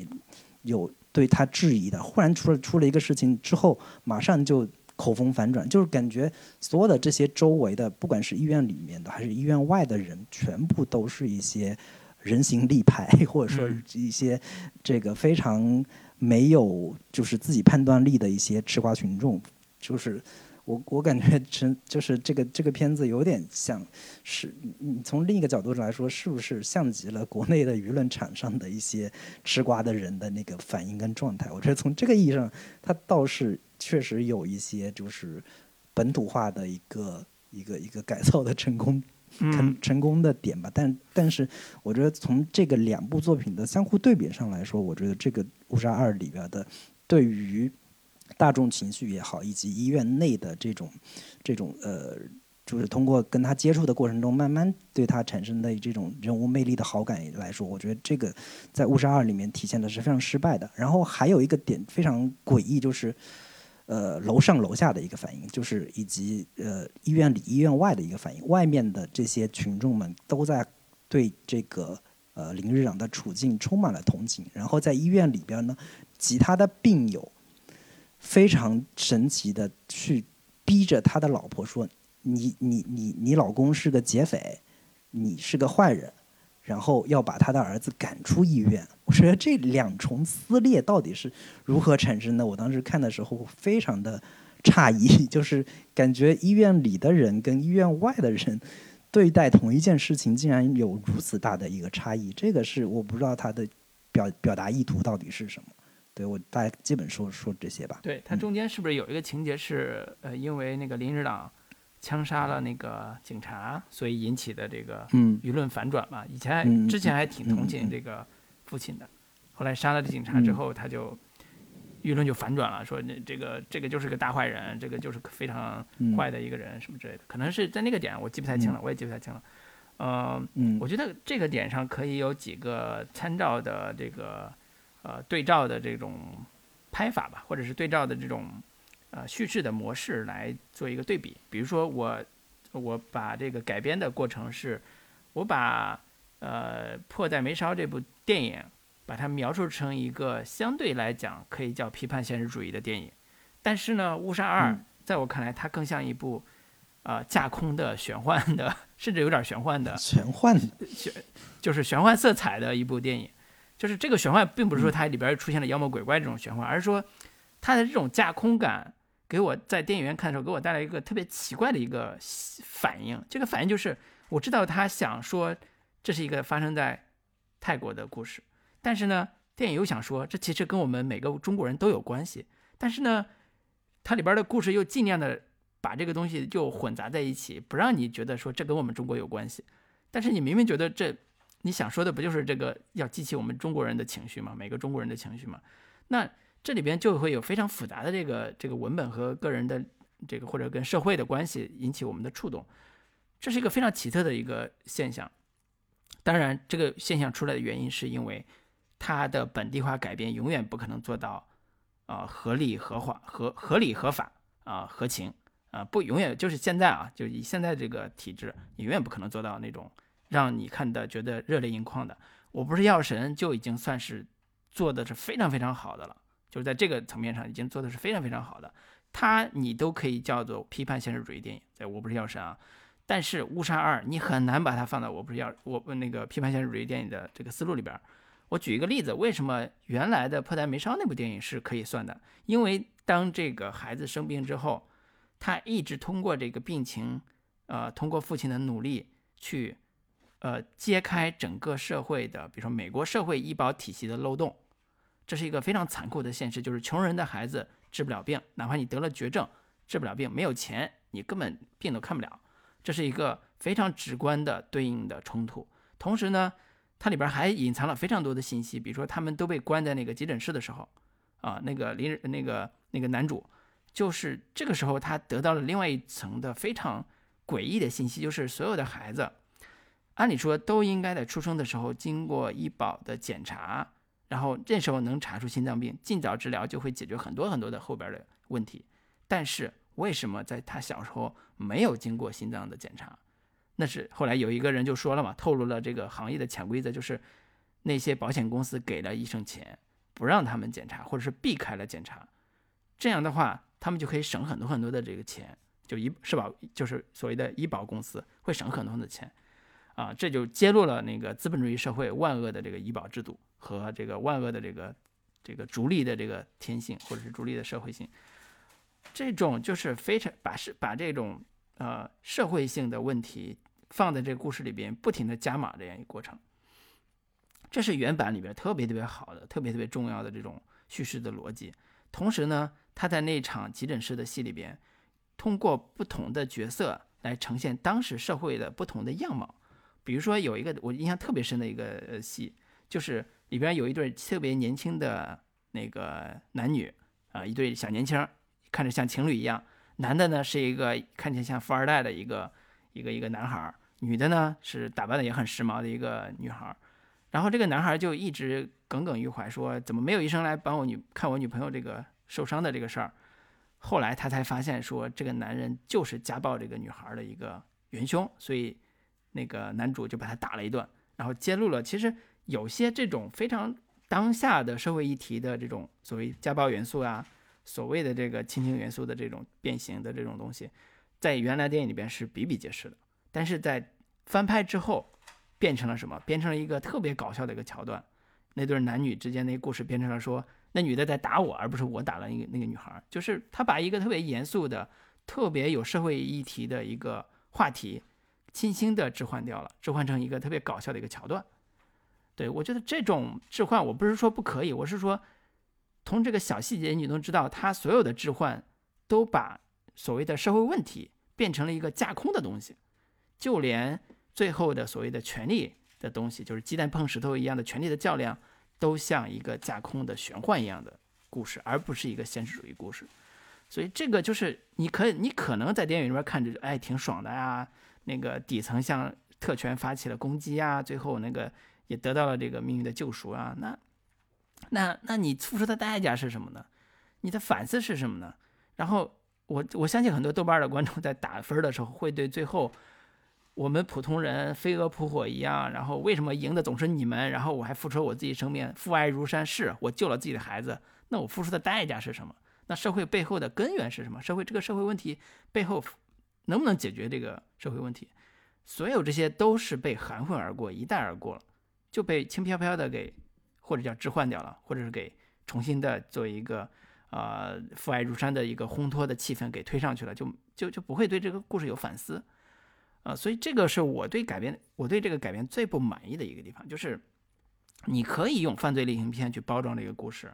有对他质疑的，忽然出了出了一个事情之后，马上就口风反转，就是感觉所有的这些周围的，不管是医院里面的还是医院外的人，全部都是一些人形立牌，或者说一些这个非常没有就是自己判断力的一些吃瓜群众，就是。我我感觉成就是这个这个片子有点像是，你从另一个角度上来说，是不是像极了国内的舆论场上的一些吃瓜的人的那个反应跟状态？我觉得从这个意义上，它倒是确实有一些就是本土化的一个一个一个改造的成功成成功的点吧。但但是我觉得从这个两部作品的相互对比上来说，我觉得这个《误杀二》里边的对于。大众情绪也好，以及医院内的这种、这种呃，就是通过跟他接触的过程中，慢慢对他产生的这种人物魅力的好感来说，我觉得这个在《误杀二》里面体现的是非常失败的。然后还有一个点非常诡异，就是呃楼上楼下的一个反应，就是以及呃医院里医院外的一个反应。外面的这些群众们都在对这个呃林日朗的处境充满了同情，然后在医院里边呢，其他的病友。非常神奇的去逼着他的老婆说：“你你你你老公是个劫匪，你是个坏人，然后要把他的儿子赶出医院。”我觉得这两重撕裂到底是如何产生的？我当时看的时候非常的诧异，[laughs] 就是感觉医院里的人跟医院外的人对待同一件事情竟然有如此大的一个差异。这个是我不知道他的表表达意图到底是什么。对我大概基本说说这些吧。对他中间是不是有一个情节是，呃，因为那个林日朗枪杀了那个警察，所以引起的这个嗯舆论反转嘛。以前之前还挺同情这个父亲的，后来杀了这警察之后，他就舆论就反转了，说那这个这个就是个大坏人，这个就是个非常嗯坏的一个人什么之类的。可能是在那个点我记不太清了，我也记不太清了。呃，嗯我觉得这个点上可以有几个参照的这个呃对照的这种拍法吧，或者是对照的这种呃叙事的模式来做一个对比。比如说我我把这个改编的过程是，我把呃《迫在眉梢》这部电影把它描述成一个相对来讲可以叫批判现实主义的电影，但是呢，《误杀二》嗯在我看来它更像一部呃架空的玄幻的，甚至有点玄幻的玄幻玄就是玄幻色彩的一部电影。就是这个玄幻，并不是说它里边出现了妖魔鬼怪这种玄幻，而是说它的这种架空感，给我在电影院看的时候，给我带来一个特别奇怪的一个反应。这个反应就是，我知道他想说这是一个发生在泰国的故事，但是呢，电影又想说这其实跟我们每个中国人都有关系，但是呢，它里边的故事又尽量的把这个东西就混杂在一起，不让你觉得说这跟我们中国有关系，但是你明明觉得这你想说的不就是这个要激起我们中国人的情绪吗？每个中国人的情绪吗？那这里边就会有非常复杂的这个这个文本和个人的这个或者跟社会的关系引起我们的触动，这是一个非常奇特的一个现象。当然，这个现象出来的原因是因为它的本地化改编永远不可能做到啊、合理合法合合理合法啊、合情啊、不永远就是现在啊，就以现在这个体制，你永远不可能做到那种让你看的觉得热泪盈眶的。我不是药神就已经算是做的是非常非常好的了，就是在这个层面上已经做的是非常非常好的。它你都可以叫做批判现实主义电影，在我不是药神啊，但是误杀二你很难把它放到我不是药我那个批判现实主义电影的这个思路里边。我举一个例子，为什么原来的《迫在眉梢》那部电影是可以算的？因为当这个孩子生病之后，他一直通过这个病情，呃，通过父亲的努力去，呃，揭开整个社会的，比如说美国社会医保体系的漏洞，这是一个非常残酷的现实，就是穷人的孩子治不了病，哪怕你得了绝症，治不了病，没有钱，你根本病都看不了，这是一个非常直观的对应的冲突。同时呢，它里边还隐藏了非常多的信息，比如说他们都被关在那个急诊室的时候，啊，那个临那个那个男主，就是这个时候他得到了另外一层的非常诡异的信息，就是所有的孩子，按理说都应该在出生的时候经过医保的检查，然后这时候能查出心脏病，尽早治疗就会解决很多很多的后边的问题。但是为什么在他小时候没有经过心脏的检查？那是后来有一个人就说了嘛，透露了这个行业的潜规则，就是那些保险公司给了医生钱，不让他们检查，或者是避开了检查，这样的话，他们就可以省很多很多的这个钱，就医社保就是所谓的医保公司会省很多很多的钱，啊，这就揭露了那个资本主义社会万恶的这个医保制度和这个万恶的这个这个逐利的这个天性，或者是逐利的社会性，这种就是非常把是把这种呃社会性的问题放在这个故事里边，不停的加码这样一个过程。这是原版里边特别特别好的、特别特别重要的这种叙事的逻辑。同时呢，他在那场急诊室的戏里边，通过不同的角色来呈现当时社会的不同的样貌。比如说有一个我印象特别深的一个戏，就是里边有一对特别年轻的那个男女啊、一对小年轻，看着像情侣一样。男的呢是一个看起来像富二代的一个一个一个男孩，女的呢是打扮的也很时髦的一个女孩。然后这个男孩就一直耿耿于怀，说怎么没有医生来帮我女看我女朋友这个受伤的这个事儿。后来他才发现说，这个男人就是家暴这个女孩的一个元凶，所以那个男主就把他打了一顿，然后揭露了其实有些这种非常当下的社会议题的这种所谓家暴元素啊，所谓的这个亲情元素的这种变形的这种东西，在原来电影里边是比比皆是的，但是在翻拍之后。变成了什么？变成了一个特别搞笑的一个桥段，那对男女之间的故事变成了说，那女的在打我，而不是我打了那个那个女孩。就是他把一个特别严肃的、特别有社会议题的一个话题，轻轻的置换掉了，置换成一个特别搞笑的一个桥段。对我觉得这种置换，我不是说不可以，我是说，从这个小细节你能知道，他所有的置换都把所谓的社会问题变成了一个架空的东西，就连最后的所谓的权力的东西，就是鸡蛋碰石头一样的权力的较量，都像一个架空的玄幻一样的故事，而不是一个现实主义故事。所以这个就是你可以，你可能在电影里面看着，哎，挺爽的呀。那个底层向特权发起了攻击啊，最后那个也得到了这个命运的救赎啊。那那那你付出的代价是什么呢？你的反思是什么呢？然后。我我相信很多豆瓣的观众在打分的时候，会对最后我们普通人飞蛾扑火一样，然后为什么赢的总是你们？然后我还付出了我自己生命，父爱如山，是我救了自己的孩子，那我付出的代价是什么？那社会背后的根源是什么？社会这个社会问题背后能不能解决这个社会问题？所有这些都是被含混而过，一带而过了，就被轻飘飘的给或者叫置换掉了，或者是给重新的做一个。啊，父爱如山的一个烘托的气氛给推上去了，就就就不会对这个故事有反思，啊，所以这个是我对改编，我对这个改编最不满意的一个地方，就是你可以用犯罪类型片去包装这个故事，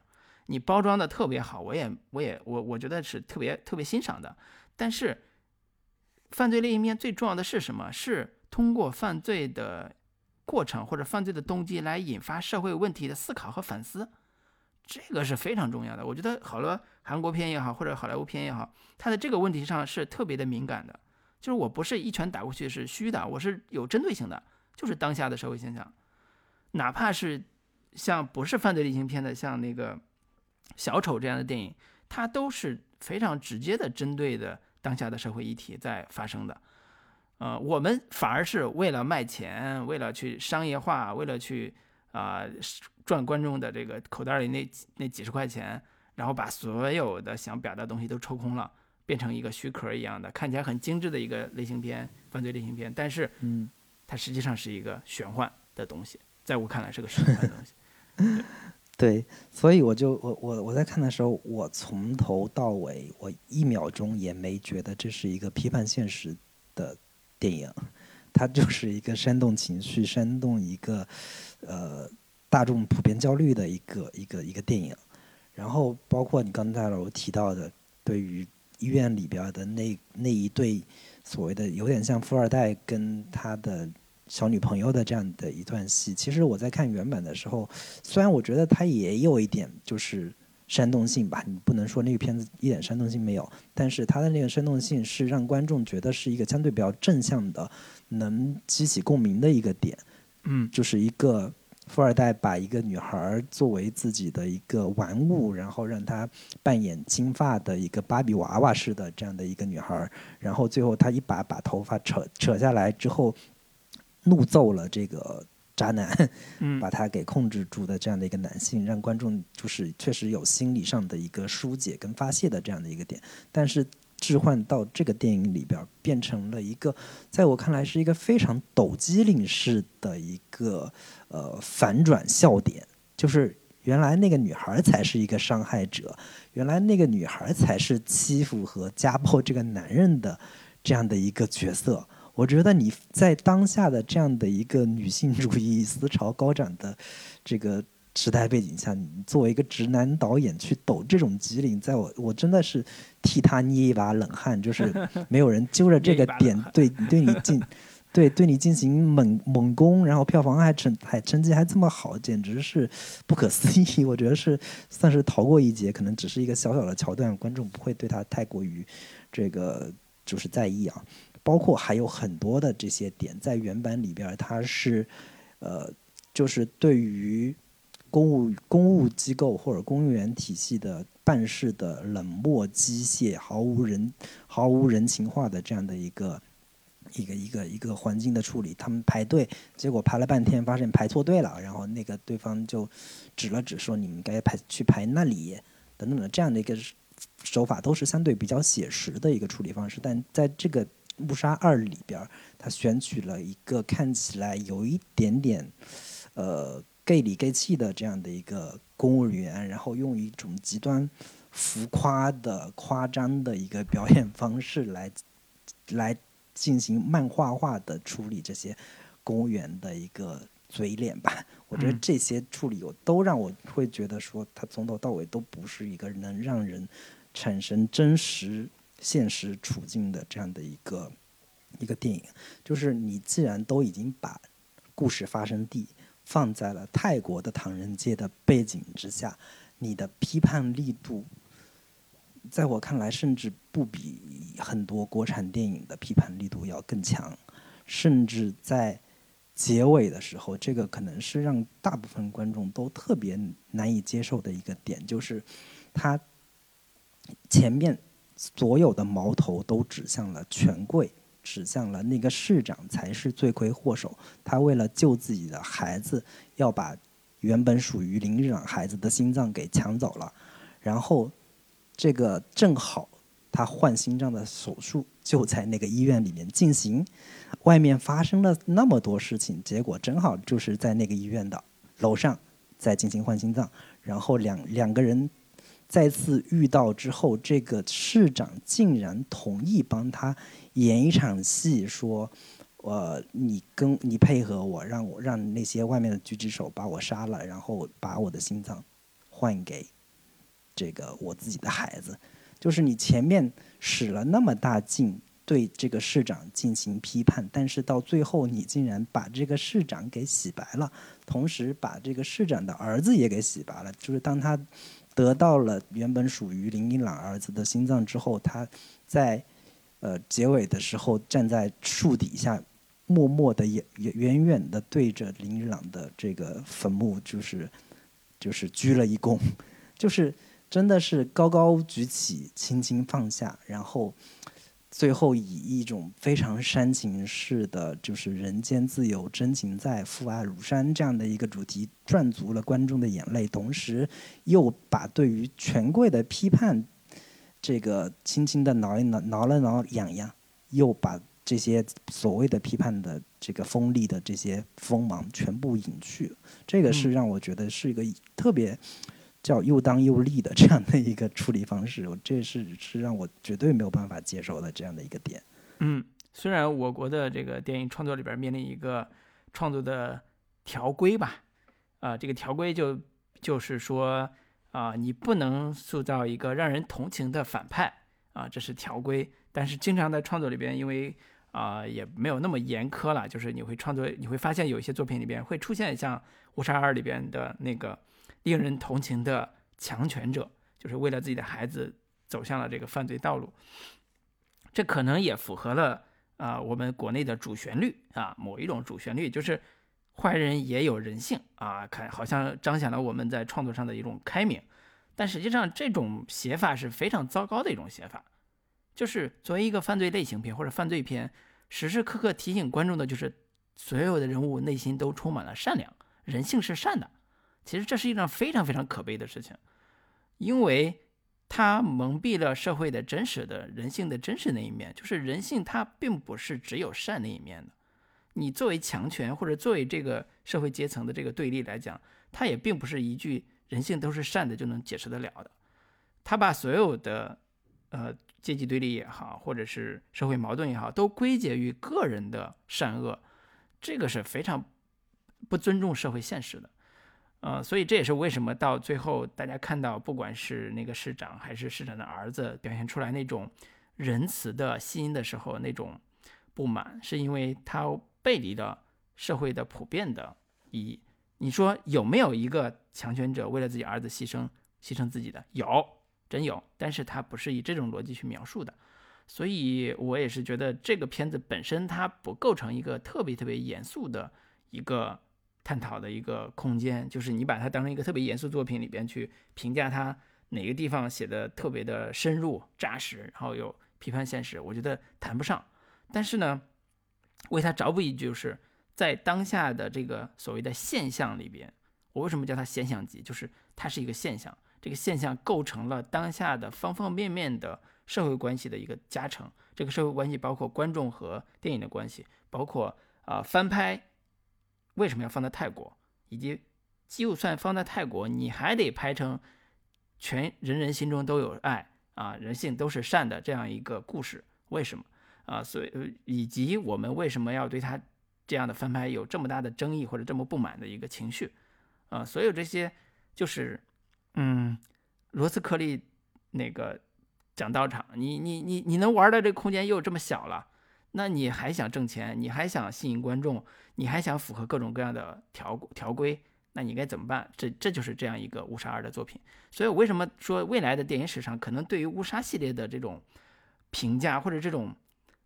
你包装的特别好，我也我也我我觉得是特别特别欣赏的，但是犯罪类型片最重要的是什么？是通过犯罪的过程或者犯罪的动机来引发社会问题的思考和反思。这个是非常重要的，我觉得好多韩国片也好，或者好莱坞片也好，它在这个问题上是特别的敏感的。就是我不是一拳打过去是虚的，我是有针对性的，就是当下的社会现象。哪怕是像不是犯罪类型片的，像那个小丑这样的电影，它都是非常直接的针对的当下的社会议题在发生的。呃，我们反而是为了卖钱，为了去商业化，为了去啊。赚观众的这个口袋里那那几十块钱，然后把所有的想表达的东西都抽空了，变成一个虚壳一样的，看起来很精致的一个类型片，犯罪类型片。但是，嗯，它实际上是一个玄幻的东西，在我看来是个玄幻的东西。[laughs] 对，所以我就我我我在看的时候，我从头到尾，我一秒钟也没觉得这是一个批判现实的电影，它就是一个煽动情绪、煽动一个呃。大众普遍焦虑的一个一个一个电影，然后包括你刚才我提到的，对于医院里边的那那一对所谓的有点像富二代跟他的小女朋友的这样的一段戏，其实我在看原版的时候，虽然我觉得它也有一点就是煽动性吧，你不能说那个片子一点煽动性没有，但是它的那个煽动性是让观众觉得是一个相对比较正向的，能激起共鸣的一个点，嗯，就是一个。富二代把一个女孩作为自己的一个玩物，然后让她扮演金发的一个芭比娃娃似的这样的一个女孩，然后最后他一把把头发扯扯下来之后，怒揍了这个渣男，把他给控制住的这样的一个男性，让观众就是确实有心理上的一个疏解跟发泄的这样的一个点，但是。置换到这个电影里边，变成了一个，在我看来是一个非常抖机灵式的一个呃反转笑点，就是原来那个女孩才是一个伤害者，原来那个女孩才是欺负和家暴这个男人的这样的一个角色。我觉得你在当下的这样的一个女性主义思潮高涨的这个。时代背景下，你作为一个直男导演去抖这种机灵，在我我真的是替他捏一把冷汗，就是 [laughs] 没有人揪着这个点对对你进 [laughs] 对对你进行猛猛攻，然后票房还成还成绩还这么好，简直是不可思议。[laughs] 我觉得是算是逃过一劫，可能只是一个小小的桥段，观众不会对他太过于这个就是在意啊。包括还有很多的这些点在原版里边，它是呃就是对于。公务公务机构或者公务员体系的办事的冷漠机械、毫无人毫无人情化的这样的一个一个一个一个环境的处理，他们排队，结果排了半天发现排错队了，然后那个对方就指了指说你们该排去排那里等等的这样的一个手法，都是相对比较写实的一个处理方式。但在这个《误杀二》里边，他选取了一个看起来有一点点呃。gay 里 gay 气的这样的一个公务员，然后用一种极端浮夸的、夸张的一个表演方式来来进行漫画化的处理这些公务员的一个嘴脸吧。我觉得这些处理，我都让我会觉得说，他从头到尾都不是一个能让人产生真实现实处境的这样的一个一个电影。就是你既然都已经把故事发生地放在了泰国的唐人街的背景之下，你的批判力度，在我看来，甚至不比很多国产电影的批判力度要更强，甚至在。结尾的时候，这个可能是让大部分观众都特别难以接受的一个点，就是他前面所有的矛头都指向了权贵，指向了那个市长才是罪魁祸首。他为了救自己的孩子，要把原本属于林日朗孩子的心脏给抢走了，然后这个正好他换心脏的手术就在那个医院里面进行。外面发生了那么多事情，结果正好就是在那个医院的楼上在进行换心脏，然后两两个人再次遇到之后，这个市长竟然同意帮他演一场戏，说：“呃，你跟你配合我，让我让那些外面的狙击手把我杀了，然后把我的心脏换给这个我自己的孩子。”就是你前面使了那么大劲。对这个市长进行批判，但是到最后你竟然把这个市长给洗白了，同时把这个市长的儿子也给洗白了。就是当他得到了原本属于林一朗儿子的心脏之后，他在呃结尾的时候站在树底下，默默的远远远的对着林一朗的这个坟墓，就是就是鞠了一躬，就是真的是高高举起，轻轻放下，然后。最后以一种非常煽情式的，就是“人间自有真情在，父爱如山”这样的一个主题，赚足了观众的眼泪，同时又把对于权贵的批判，这个轻轻的挠一挠，挠了挠痒痒，又把这些所谓的批判的这个锋利的这些锋芒全部隐去。这个是让我觉得是一个特别。叫又当又立的这样的一个处理方式，这是是让我绝对没有办法接受的这样的一个点。嗯，虽然我国的这个电影创作里边面临一个创作的条规吧，啊，这个条规就就是说啊，你不能塑造一个让人同情的反派啊，这是条规。但是经常在创作里边，因为啊也没有那么严苛了，就是你会创作，你会发现有一些作品里边会出现像《误杀二》里边的那个。令人同情的强权者，就是为了自己的孩子走向了这个犯罪道路。这可能也符合了啊我们国内的主旋律啊某一种主旋律，就是坏人也有人性啊，看好像彰显了我们在创作上的一种开明。但实际上这种写法是非常糟糕的一种写法。就是作为一个犯罪类型片或者犯罪片，时时刻刻提醒观众的就是所有的人物内心都充满了善良，人性是善的。其实这是一件非常非常可悲的事情，因为它蒙蔽了社会的真实的人性的真实那一面。就是人性它并不是只有善那一面的。你作为强权或者作为这个社会阶层的这个对立来讲，它也并不是一句人性都是善的就能解释得了的。他把所有的呃阶级对立也好，或者是社会矛盾也好，都归结于个人的善恶，这个是非常不尊重社会现实的。呃，所以这也是为什么到最后大家看到，不管是那个市长还是市长的儿子表现出来那种仁慈的心的时候，那种不满，是因为他背离了社会的普遍的意义。你说有没有一个强权者为了自己儿子牺牲牺牲自己的？有，真有。但是他不是以这种逻辑去描述的。所以我也是觉得这个片子本身它不构成一个特别特别严肃的一个。探讨的一个空间，就是你把它当成一个特别严肃作品里边去评价它哪个地方写的特别的深入扎实，然后有批判现实，我觉得谈不上。但是呢，为它找补一句，就是在当下的这个所谓的现象里边，我为什么叫它现象级？就是它是一个现象，这个现象构成了当下的方方面面的社会关系的一个加成。这个社会关系包括观众和电影的关系，包括啊翻拍。为什么要放在泰国？以及就算放在泰国，你还得拍成全人人心中都有爱啊，人性都是善的这样一个故事？为什么啊？所以以及我们为什么要对他这样的翻拍有这么大的争议或者这么不满的一个情绪啊？所有这些就是，嗯，罗斯克利那个讲道场，你你你你能玩的这个空间又这么小了，那你还想挣钱，你还想吸引观众，你还想符合各种各样的条条规，那你该怎么办？这这就是这样一个乌沙二的作品。所以为什么说未来的电影史上可能对于乌沙系列的这种评价或者这种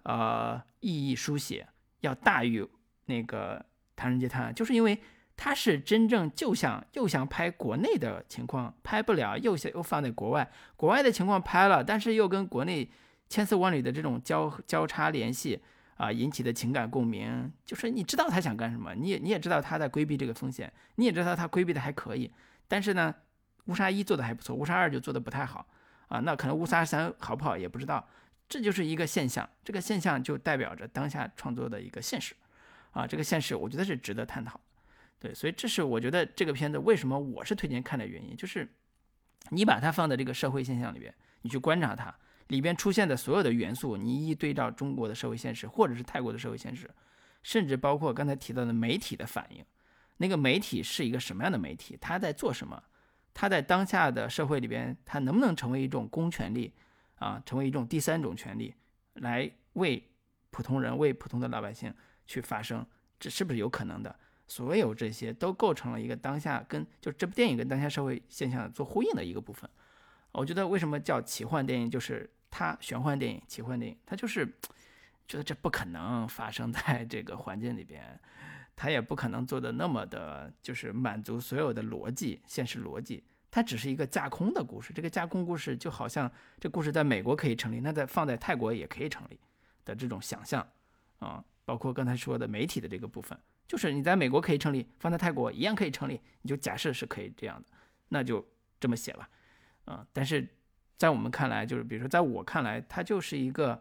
呃意义书写要大于那个《唐人街探案》，就是因为。他是真正就想又想拍国内的情况，拍不了，又想又放在国外，国外的情况拍了，但是又跟国内千丝万缕的这种交交叉联系啊引起的情感共鸣，就是你知道他想干什么，你也你也知道他在规避这个风险，你也知道他规避的还可以，但是呢，乌沙一做的还不错，乌沙二就做的不太好啊，那可能乌沙三好不好也不知道，这就是一个现象，这个现象就代表着当下创作的一个现实。啊，这个现实我觉得是值得探讨。对，所以这是我觉得这个片子为什么我是推荐看的原因，就是你把它放在这个社会现象里边，你去观察它里边出现的所有的元素，你一一对照中国的社会现实，或者是泰国的社会现实，甚至包括刚才提到的媒体的反应，那个媒体是一个什么样的媒体，他在做什么，他在当下的社会里边，他能不能成为一种公权力啊，成为一种第三种权利，来为普通人、为普通的老百姓去发声，这是不是有可能的？所有这些都构成了一个当下跟就这部电影跟当下社会现象做呼应的一个部分。我觉得为什么叫奇幻电影，就是它玄幻电影、奇幻电影，它就是觉得这不可能发生在这个环境里边，它也不可能做的那么的，就是满足所有的逻辑、现实逻辑。它只是一个架空的故事，这个架空故事就好像这故事在美国可以成立，那在放在泰国也可以成立的这种想象啊，包括刚才说的媒体的这个部分。就是你在美国可以成立，放在泰国一样可以成立，你就假设是可以这样的，那就这么写吧，啊，但是在我们看来，就是比如说在我看来，它就是一个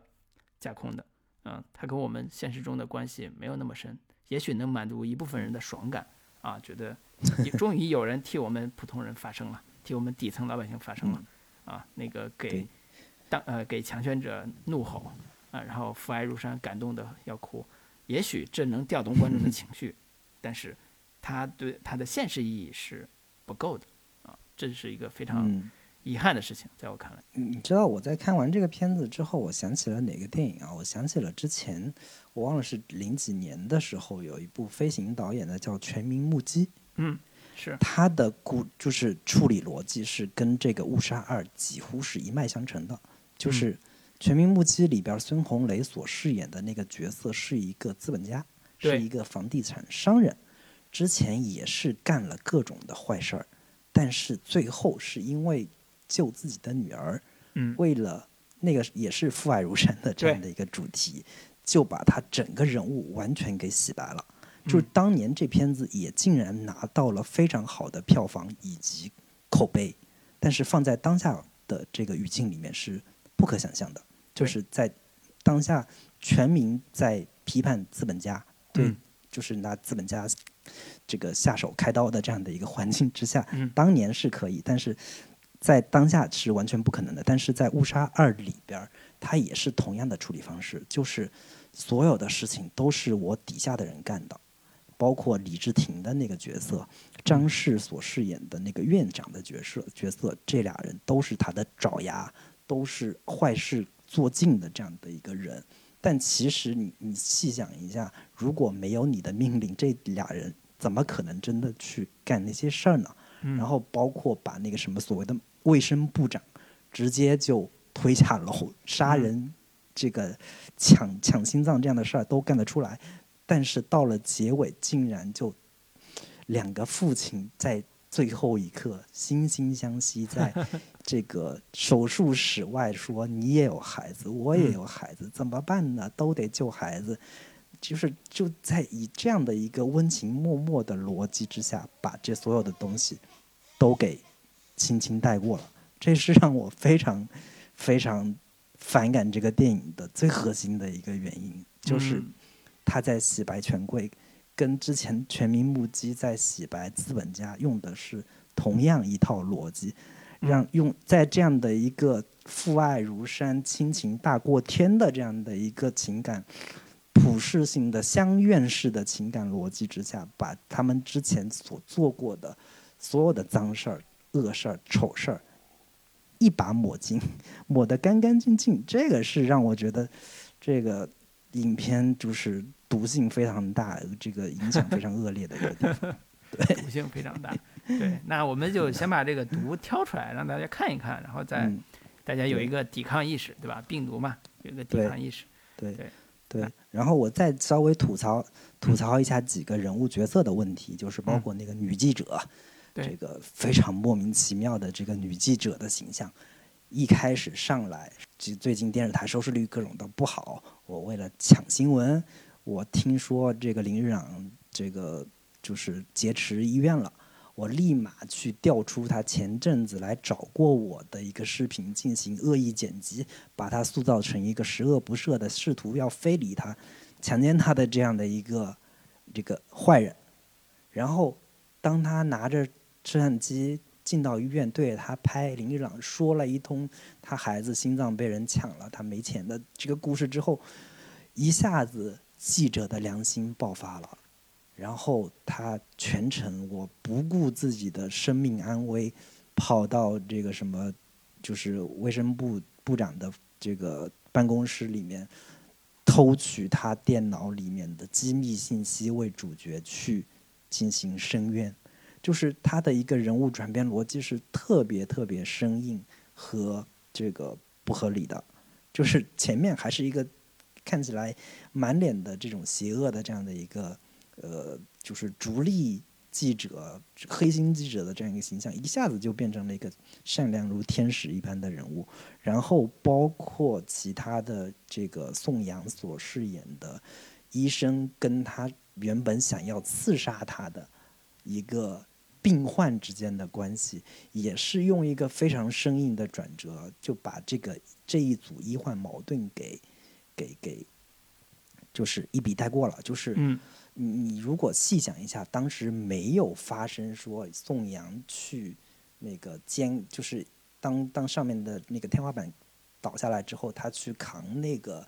架空的，嗯，它跟我们现实中的关系没有那么深，也许能满足一部分人的爽感，啊，觉得 [laughs] 终于有人替我们普通人发声了，替我们底层老百姓发声了，啊，那个给当呃给强权者怒吼，啊，然后父爱如山，感动的要哭。也许这能调动观众的情绪，[laughs] 但是它对它的现实意义是不够的啊，这是一个非常遗憾的事情，在我看来。你知道我在看完这个片子之后，我想起了哪个电影啊？我想起了之前我忘了是零几年的时候，有一部飞行导演的叫《全民目击》。嗯，是他的故就是处理逻辑是跟这个《误杀二》几乎是一脉相承的，就是。《全民目击》里边，孙红雷所饰演的那个角色是一个资本家，是一个房地产商人，之前也是干了各种的坏事儿，但是最后是因为救自己的女儿，嗯，为了那个也是父爱如山的这样的一个主题，就把他整个人物完全给洗白了。就是当年这片子也竟然拿到了非常好的票房以及口碑，但是放在当下的这个语境里面是不可想象的。就是在当下，全民在批判资本家，对，就是拿资本家这个下手开刀的这样的一个环境之下，当年是可以，但是在当下是完全不可能的。但是在《误杀二》里边，它也是同样的处理方式，就是所有的事情都是我底下的人干的，包括李治廷的那个角色，张氏所饰演的那个院长的角色，角色这俩人都是他的爪牙，都是坏事。做尽的这样的一个人，但其实你你细想一下，如果没有你的命令，这俩人怎么可能真的去干那些事儿呢？然后包括把那个什么所谓的卫生部长直接就推下楼杀人，这个抢抢心脏这样的事儿都干得出来，但是到了结尾，竟然就两个父亲在。最后一刻，惺惺相惜，在 [laughs] 这个手术室外说：“你也有孩子，我也有孩子，怎么办呢？都得救孩子。”就是就在以这样的一个温情脉脉的逻辑之下，把这所有的东西都给轻轻带过了。这是让我非常非常反感这个电影的最核心的一个原因，就是他在洗白权贵。跟之前全民目击在洗白资本家用的是同样一套逻辑，让用在这样的一个父爱如山、亲情大过天的这样的一个情感普世性的相怨式的情感逻辑之下，把他们之前所做过的所有的脏事儿、恶事儿、丑事儿，一把抹净，抹得干干净净。这个是让我觉得这个影片就是毒性非常大，这个影响非常恶劣的一个地方。[laughs] 对，毒性非常大。对，那我们就先把这个毒挑出来，让大家看一看，然后再大家有一个抵抗意识，对吧？病毒嘛，有一个抵抗意识。对对对。然后我再稍微吐槽吐槽一下几个人物角色的问题，就是包括那个女记者，这个非常莫名其妙的这个女记者的形象，一开始上来，最最近电视台收视率各种的不好，我为了抢新闻，我听说这个林日朗这个就是劫持医院了。我立马去调出他前阵子来找过我的一个视频，进行恶意剪辑，把他塑造成一个十恶不赦的试图要非礼他、强奸他的这样的一个这个坏人。然后，当他拿着摄像机进到医院，对着他拍林日朗说了一通他孩子心脏被人抢了，他没钱的这个故事之后，一下子记者的良心爆发了。然后他全程我不顾自己的生命安危，跑到这个什么，就是卫生部部长的这个办公室里面，偷取他电脑里面的机密信息，为主角去进行申冤。就是他的一个人物转变逻辑是特别特别生硬和这个不合理的。就是前面还是一个看起来满脸的这种邪恶的这样的一个。呃，就是逐利记者、黑心记者的这样一个形象，一下子就变成了一个善良如天使一般的人物。然后，包括其他的这个宋阳所饰演的医生，跟他原本想要刺杀他的一个病患之间的关系，也是用一个非常生硬的转折，就把这个这一组医患矛盾给给给，就是一笔带过了。就是嗯。你你如果细想一下，当时没有发生说宋阳去那个监，就是当当上面的那个天花板倒下来之后，他去扛那个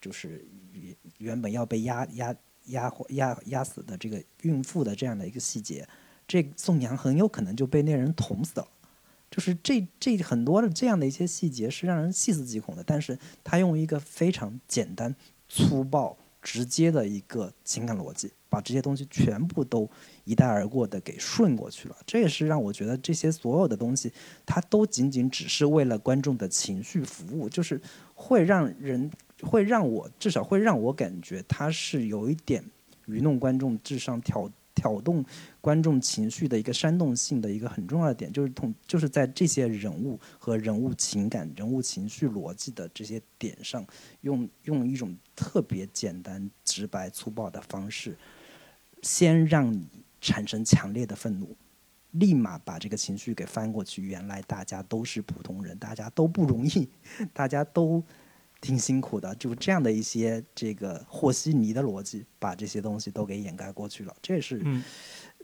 就是原原本要被压压压压压死的这个孕妇的这样的一个细节，这宋阳很有可能就被那人捅死了。就是这这很多的这样的一些细节是让人细思极恐的，但是他用一个非常简单粗暴。直接的一个情感逻辑，把这些东西全部都一带而过的给顺过去了。这也是让我觉得这些所有的东西，它都仅仅只是为了观众的情绪服务，就是会让人，会让我至少会让我感觉他是有一点愚弄观众智商挑。挑动观众情绪的一个煽动性的一个很重要的点，就是同就是在这些人物和人物情感、人物情绪逻辑的这些点上，用用一种特别简单、直白、粗暴的方式，先让你产生强烈的愤怒，立马把这个情绪给翻过去。原来大家都是普通人，大家都不容易，[laughs] 大家都。挺辛苦的，就这样的一些这个和稀泥的逻辑，把这些东西都给掩盖过去了。这也是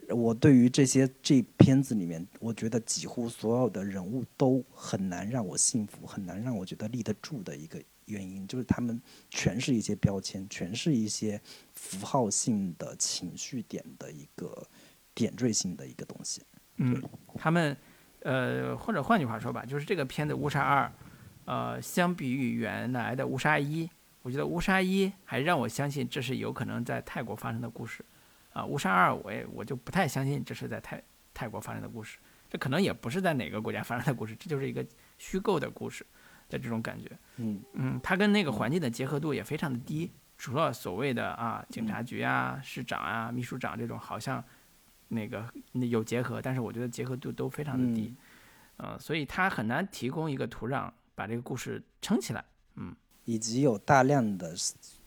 我对于这些这片子里面，我觉得几乎所有的人物都很难让我信服，很难让我觉得立得住的一个原因，就是他们全是一些标签，全是一些符号性的情绪点的一个点缀性的一个东西。嗯，他们呃，或者换句话说吧，就是这个片子《误杀二》。呃，相比于原来的《乌沙一》，我觉得《乌沙一》还让我相信这是有可能在泰国发生的故事，啊，《乌沙二》我也我就不太相信这是在泰泰国发生的故事，这可能也不是在哪个国家发生的故事，这就是一个虚构的故事的这种感觉。嗯嗯，它跟那个环境的结合度也非常的低，除了所谓的啊警察局啊、市长啊、秘书长这种好像那个有结合，但是我觉得结合度都非常的低，呃，所以它很难提供一个土壤。把这个故事撑起来，嗯，以及有大量的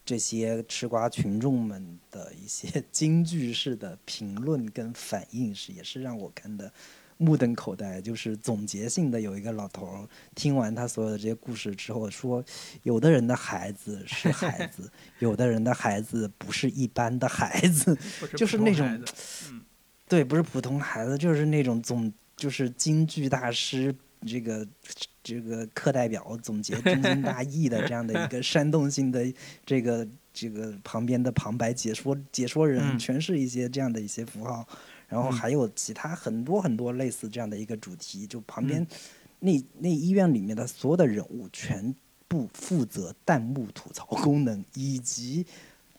这些吃瓜群众们的一些 [laughs] 京剧式的评论跟反应，是也是让我看的目瞪口呆。就是总结性的，有一个老头听完他所有的这些故事之后说：“有的人的孩子是孩子，[laughs] 有的人的孩子不是一般的孩子，就是那种，对，不是普通孩子，就是那种总就是京剧大师这个。”这个课代表总结 [laughs] 中心大意的这样的一个煽动性的这个这个旁边的旁白解说解说人全是一些这样的一些符号，然后还有其他很多很多类似这样的一个主题，就旁边那那医院里面的所有的人物全部负责弹幕吐槽功能，以及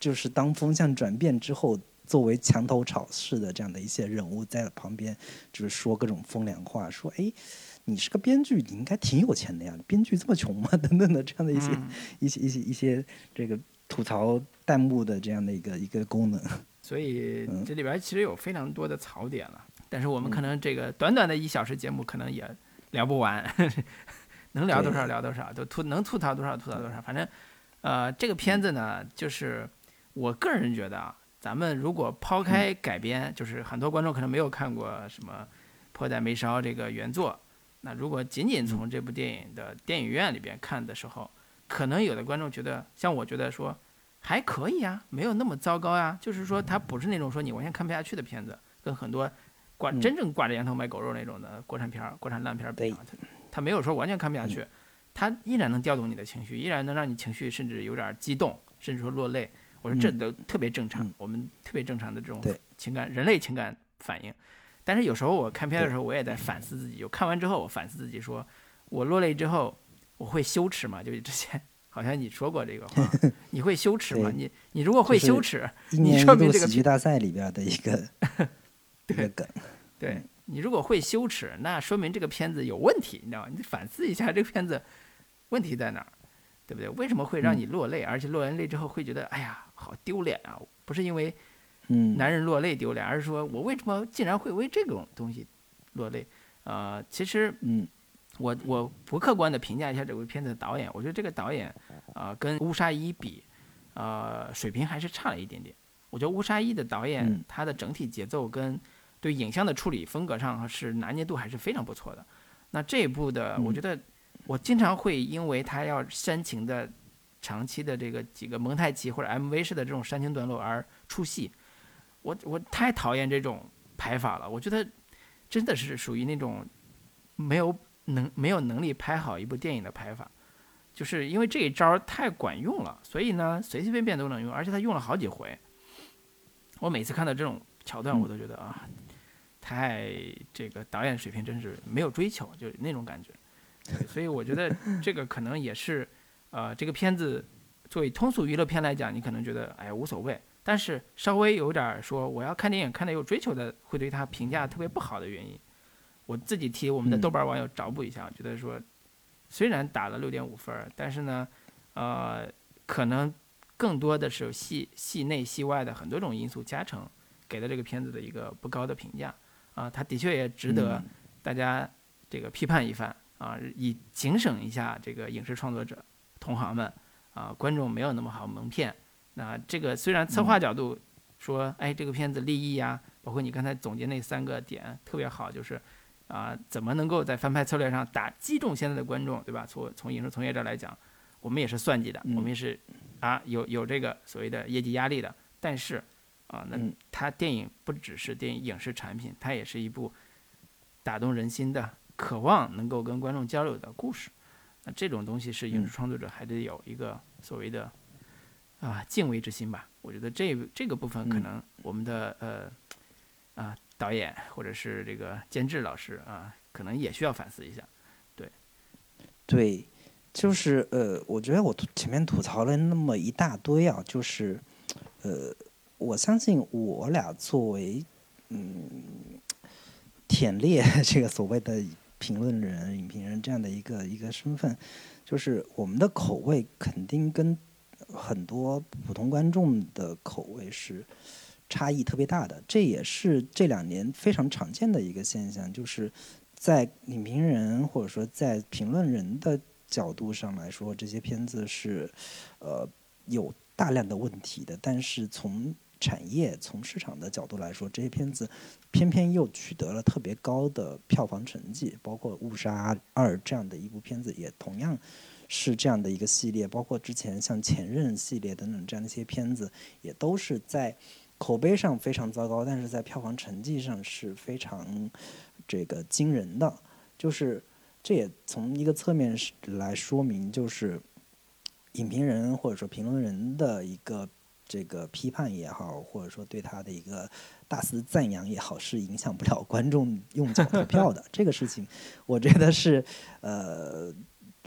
就是当风向转变之后，作为墙头草式的这样的一些人物在旁边，就是说各种风凉话，说哎，你是个编剧，你应该挺有钱的呀，编剧这么穷吗？等等的这样的一些、[laughs] 一些一些一些这个吐槽弹幕的这样的一个一个功能。[laughs] 所以嗯。这里边其实有非常多的槽点了，但是我们可能这个短短的一小时节目可能也聊不完，[laughs] 能聊多少聊多少，都吐能吐槽多少吐槽多少。反正，呃，这个片子呢，就是我个人觉得啊，咱们如果抛开改编，就是很多观众可能没有看过什么《迫在眉梢》这个原作，那如果仅仅从这部电影的电影院里边看的时候，可能有的观众觉得，像我觉得说。还可以啊，没有那么糟糕呀、就是说，它不是那种说你完全看不下去的片子，跟很多挂嗯。真正挂着羊头卖狗肉那种的国产片儿、国产烂片儿比啊，它它没有说完全看不下去，它依然能调动你的情绪，依然能让你情绪甚至有点激动，甚至说落泪。我说这嗯。都特别正常嗯，我们特别正常的这种情感，人类情感反应。但是有时候我看片的时候，我也在反思自己，就看完之后，我反思自己说，我落泪之后，我会羞耻吗？就是之前好像你说过这个话，[laughs] 你会羞耻吗？你你如果会羞耻，一你说明这个喜剧大赛里边的一个 [laughs] 一个梗。对你如果会羞耻，那说明这个片子有问题，你知道吗？你反思一下这个片子问题在哪儿，对不对？为什么会让你落泪，而且落完泪之后会觉得，哎呀，好丢脸啊！不是因为嗯，男人落泪丢脸，而是说我为什么竟然会为这种东西落泪？呃，其实嗯我我不客观的评价一下这部片子的导演，我觉得这个导演啊、呃跟乌沙伊比，呃，水平还是差了一点点。我觉得乌沙伊的导演、嗯他的整体节奏跟对影像的处理风格上是拿捏度还是非常不错的。那这一部的，我嗯觉得我经常会因为他要煽情的长期的这个几个蒙太奇或者 MV 式的这种煽情段落而出戏。我我太讨厌这种拍法了，我觉得真的是属于那种没有能没有能力拍好一部电影的拍法，就是因为这一招太管用了，所以呢随随便便都能用，而且他用了好几回。我每次看到这种桥段，我都觉得啊，太这个导演水平真是没有追求，就那种感觉。所以我觉得这个可能也是，呃，这个片子作为通俗娱乐片来讲，你可能觉得哎无所谓，但是稍微有点儿说我要看电影看的有追求的，会对他评价特别不好的原因。我自己替我们的嗯豆瓣网友找补一下，觉得说虽然打了六点五分儿，但是呢，呃，可能更多的是戏戏内戏外的很多种因素加成，给了这个片子的一个不高的评价啊，它的确也值得嗯大家这个批判一番啊，以警醒一下这个影视创作者同行们啊，观众没有那么好蒙骗。那这个虽然策划角度说，哎，这个片子立意呀，包括你刚才总结那三个点特别好，就是啊，怎么能够在翻拍策略上打击中现在的观众，对吧？从从影视从业者来讲，我们也是算计的，嗯我们也是啊有有这个所谓的业绩压力的，但是啊，那嗯。它电影不只是电影影视产品，它也是一部打动人心的、渴望能够跟观众交流的故事。那这种东西是影视嗯。创作者还得有一个所谓的啊敬畏之心吧。我觉得这这个部分可嗯能我们的呃啊导演或者是这个监制老师啊，可能也需要反思一下。对，对就是呃，我觉得我前面吐槽了那么一大堆啊，就是呃，我相信我俩作为嗯舔猎 [laughs] 这个所谓的评论人、影评人这样的一个一个身份，就是我们的口味肯定跟很多普通观众的口味是差异特别大的，这也是这两年非常常见的一个现象，就是在影评人或者说在评论人的角度上来说，这些片子是呃有大量的问题的，但是从产业、从市场的角度来说，这些片子偏偏又取得了特别高的票房成绩，包括《误杀二》这样的一部片子，也同样是这样的一个系列，包括之前像《前任》系列等等这样的一些片子，也都是在口碑上非常糟糕，但是在票房成绩上是非常这个惊人的。就是这也从一个侧面是来说明，就是影评人或者说评论人的一个这个批判也好，或者说对他的一个大肆赞扬也好，是影响不了观众用脚投票的。这个事情，我觉得是呃。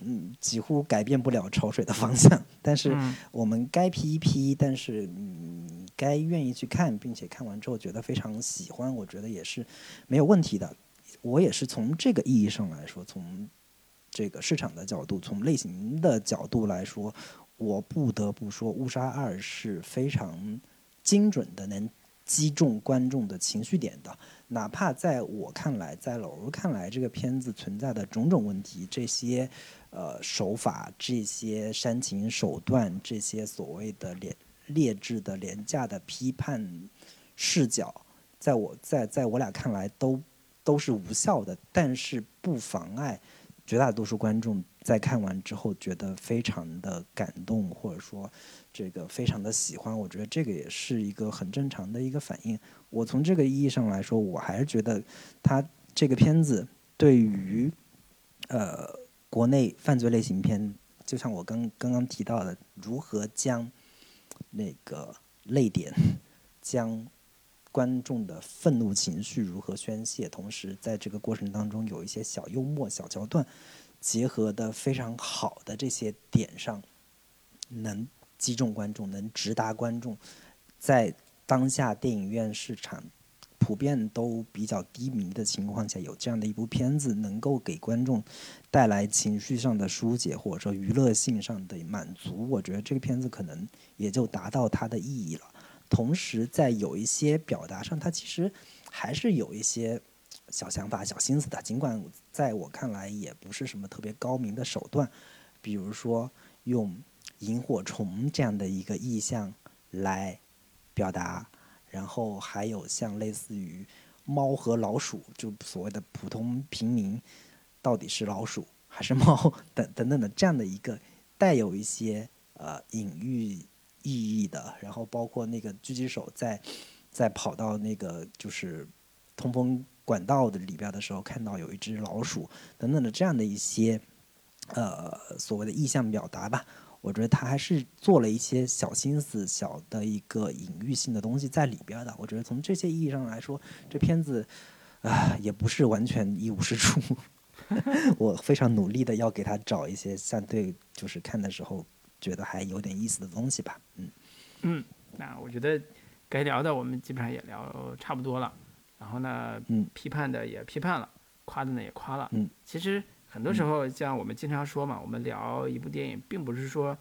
嗯，几乎改变不了潮水的方向。但是我们该批一批，但是嗯，该愿意去看，并且看完之后觉得非常喜欢，我觉得也是没有问题的。我也是从这个意义上来说，从这个市场的角度，从类型的角度来说，我不得不说，《误杀二》是非常精准的，能击中观众的情绪点的。哪怕在我看来，在老卢看来，这个片子存在的种种问题，这些。呃，手法这些煽情手段，这些所谓的劣劣质的廉价的批判视角，在我在在我俩看来都都是无效的，但是不妨碍绝大多数观众在看完之后觉得非常的感动，或者说这个非常的喜欢。我觉得这个也是一个很正常的一个反应。我从这个意义上来说，我还是觉得他这个片子对于呃。国内犯罪类型片，就像我刚刚刚提到的，如何将那个泪点、将观众的愤怒情绪如何宣泄，同时在这个过程当中有一些小幽默、小桥段结合的非常好的这些点上，能击中观众，能直达观众，在当下电影院市场。普遍都比较低迷的情况下，有这样的一部片子，能够给观众带来情绪上的疏解，或者说娱乐性上的满足，我觉得这个片子可能也就达到它的意义了。同时，在有一些表达上，它其实还是有一些小想法、小心思的，尽管在我看来也不是什么特别高明的手段，比如说用萤火虫这样的一个意象来表达。然后还有像类似于猫和老鼠，就所谓的普通平民到底是老鼠还是猫等等等的这样的一个带有一些呃隐喻意义的，然后包括那个狙击手在在跑到那个就是通风管道的里边的时候，看到有一只老鼠等等的这样的一些呃所谓的意象表达吧。我觉得他还是做了一些小心思、小的一个隐喻性的东西在里边的。我觉得从这些意义上来说，这片子啊也不是完全一无是处。[laughs] 我非常努力的要给他找一些相对就是看的时候觉得还有点意思的东西吧。嗯嗯，那我觉得该聊的我们基本上也聊差不多了。然后呢，嗯，批判的也批判了，夸的呢也夸了。嗯，其实。很多时候，像我们经常说嘛，我们聊一部电影，并不是说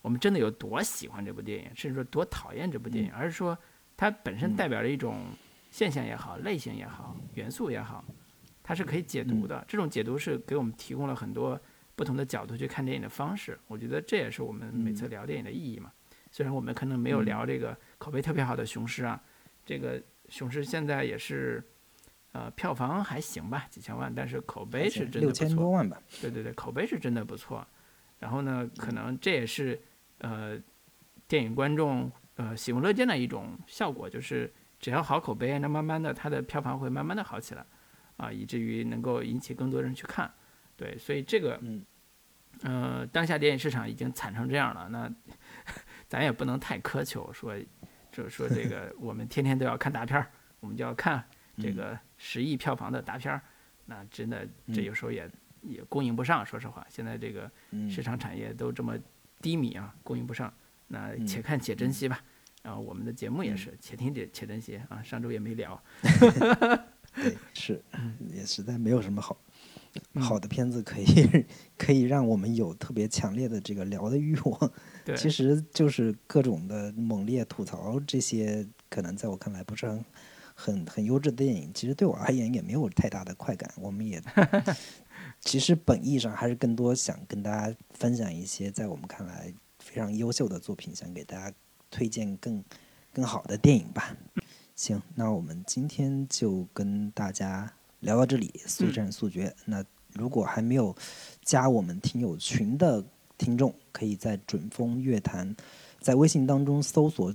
我们真的有多喜欢这部电影，甚至说多讨厌这部电影，而是说它本身代表着一种现象也好、类型也好、元素也好，它是可以解读的。这种解读是给我们提供了很多不同的角度去看电影的方式。我觉得这也是我们每次聊电影的意义嘛。虽然我们可能没有聊这个口碑特别好的《雄狮》啊，这个《雄狮》现在也是。呃，票房还行吧，几千万，但是口碑是真的不错。六千多万吧。对对对，口碑是真的不错。然后呢，可能这也是呃电影观众呃喜闻乐见的一种效果，就是只要好口碑，那慢慢的它的票房会慢慢的好起来，啊，以至于能够引起更多人去看。对，所以这个，嗯，呃，当下电影市场已经惨成这样了，那 [laughs] 咱也不能太苛求，说就说这个我们天天都要看大片儿，我们就要看。这个十亿票房的大片儿，那真的这有时候也也供应不上。说实话，现在这个市场产业都这么低迷啊，供应不上。那且看且珍惜吧。然后我们的节目也是且听且且珍惜啊。上周也没聊。[laughs] 对，是，[laughs] 也实在没有什么好好的片子可以 [laughs] 可以让我们有特别强烈的这个聊的欲望。对，其实就是各种的猛烈吐槽，这些可能在我看来不是很。很很优质的电影，其实对我而言也没有太大的快感。我们也 [laughs] 其实本意上还是更多想跟大家分享一些在我们看来非常优秀的作品，想给大家推荐更更好的电影吧。行，那我们今天就跟大家聊到这里，速战速决。那如果还没有加我们听友群的听众，可以在准风乐坛在微信当中搜索。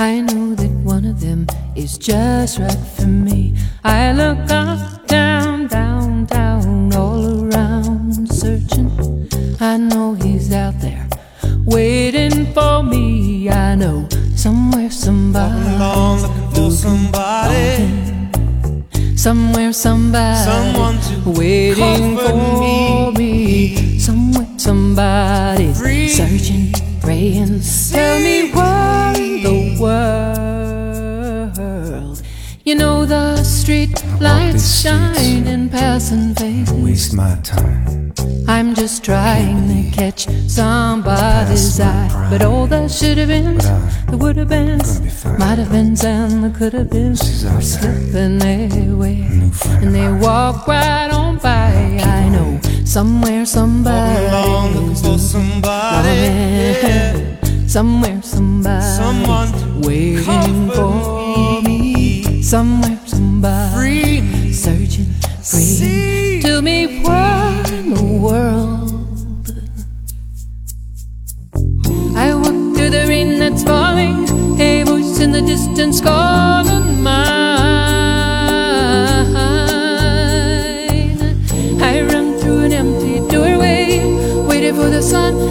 I know that one of them is just right for me. I look up, down, down, down, all around, searching. I know he's out there waiting for me. I know somewhere somebody. along looking for somebody. Somewhere somebody Someone to waiting for me. me. Somewhere somebody's shine in passing faces. Waste my time. I'm just trying to catch somebody's eye. But all that should have been, there would have been, gonna be fine. might have been, and there could have been, slipping away. And they walk right on by. I know somewhere somebody along looking for somebody. Somewhere somebody Someone waiting for me. me. Somewhere somebody Free me. Searching, Tell me what in the world. I walk through the rain that's falling. A voice in the distance calling mine. I run through an empty doorway, waiting for the sun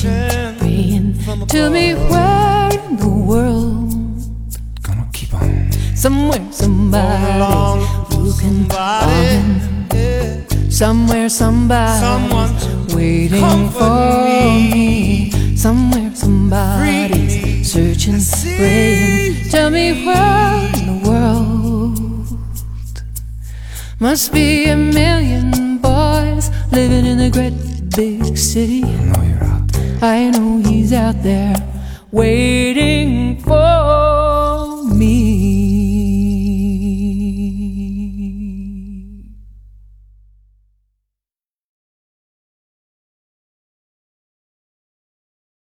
searching, Searching praying. from Tell me where in the world. Gonna keep on. Somewhere somebody Along looking, somebody. longing. Yeah. Somewhere somebody Someone to waiting for me. me. Somewhere somebody's Free me. searching, See praying. Tell me where in the world must be a million boys living in a great big city. I know he's out there waiting for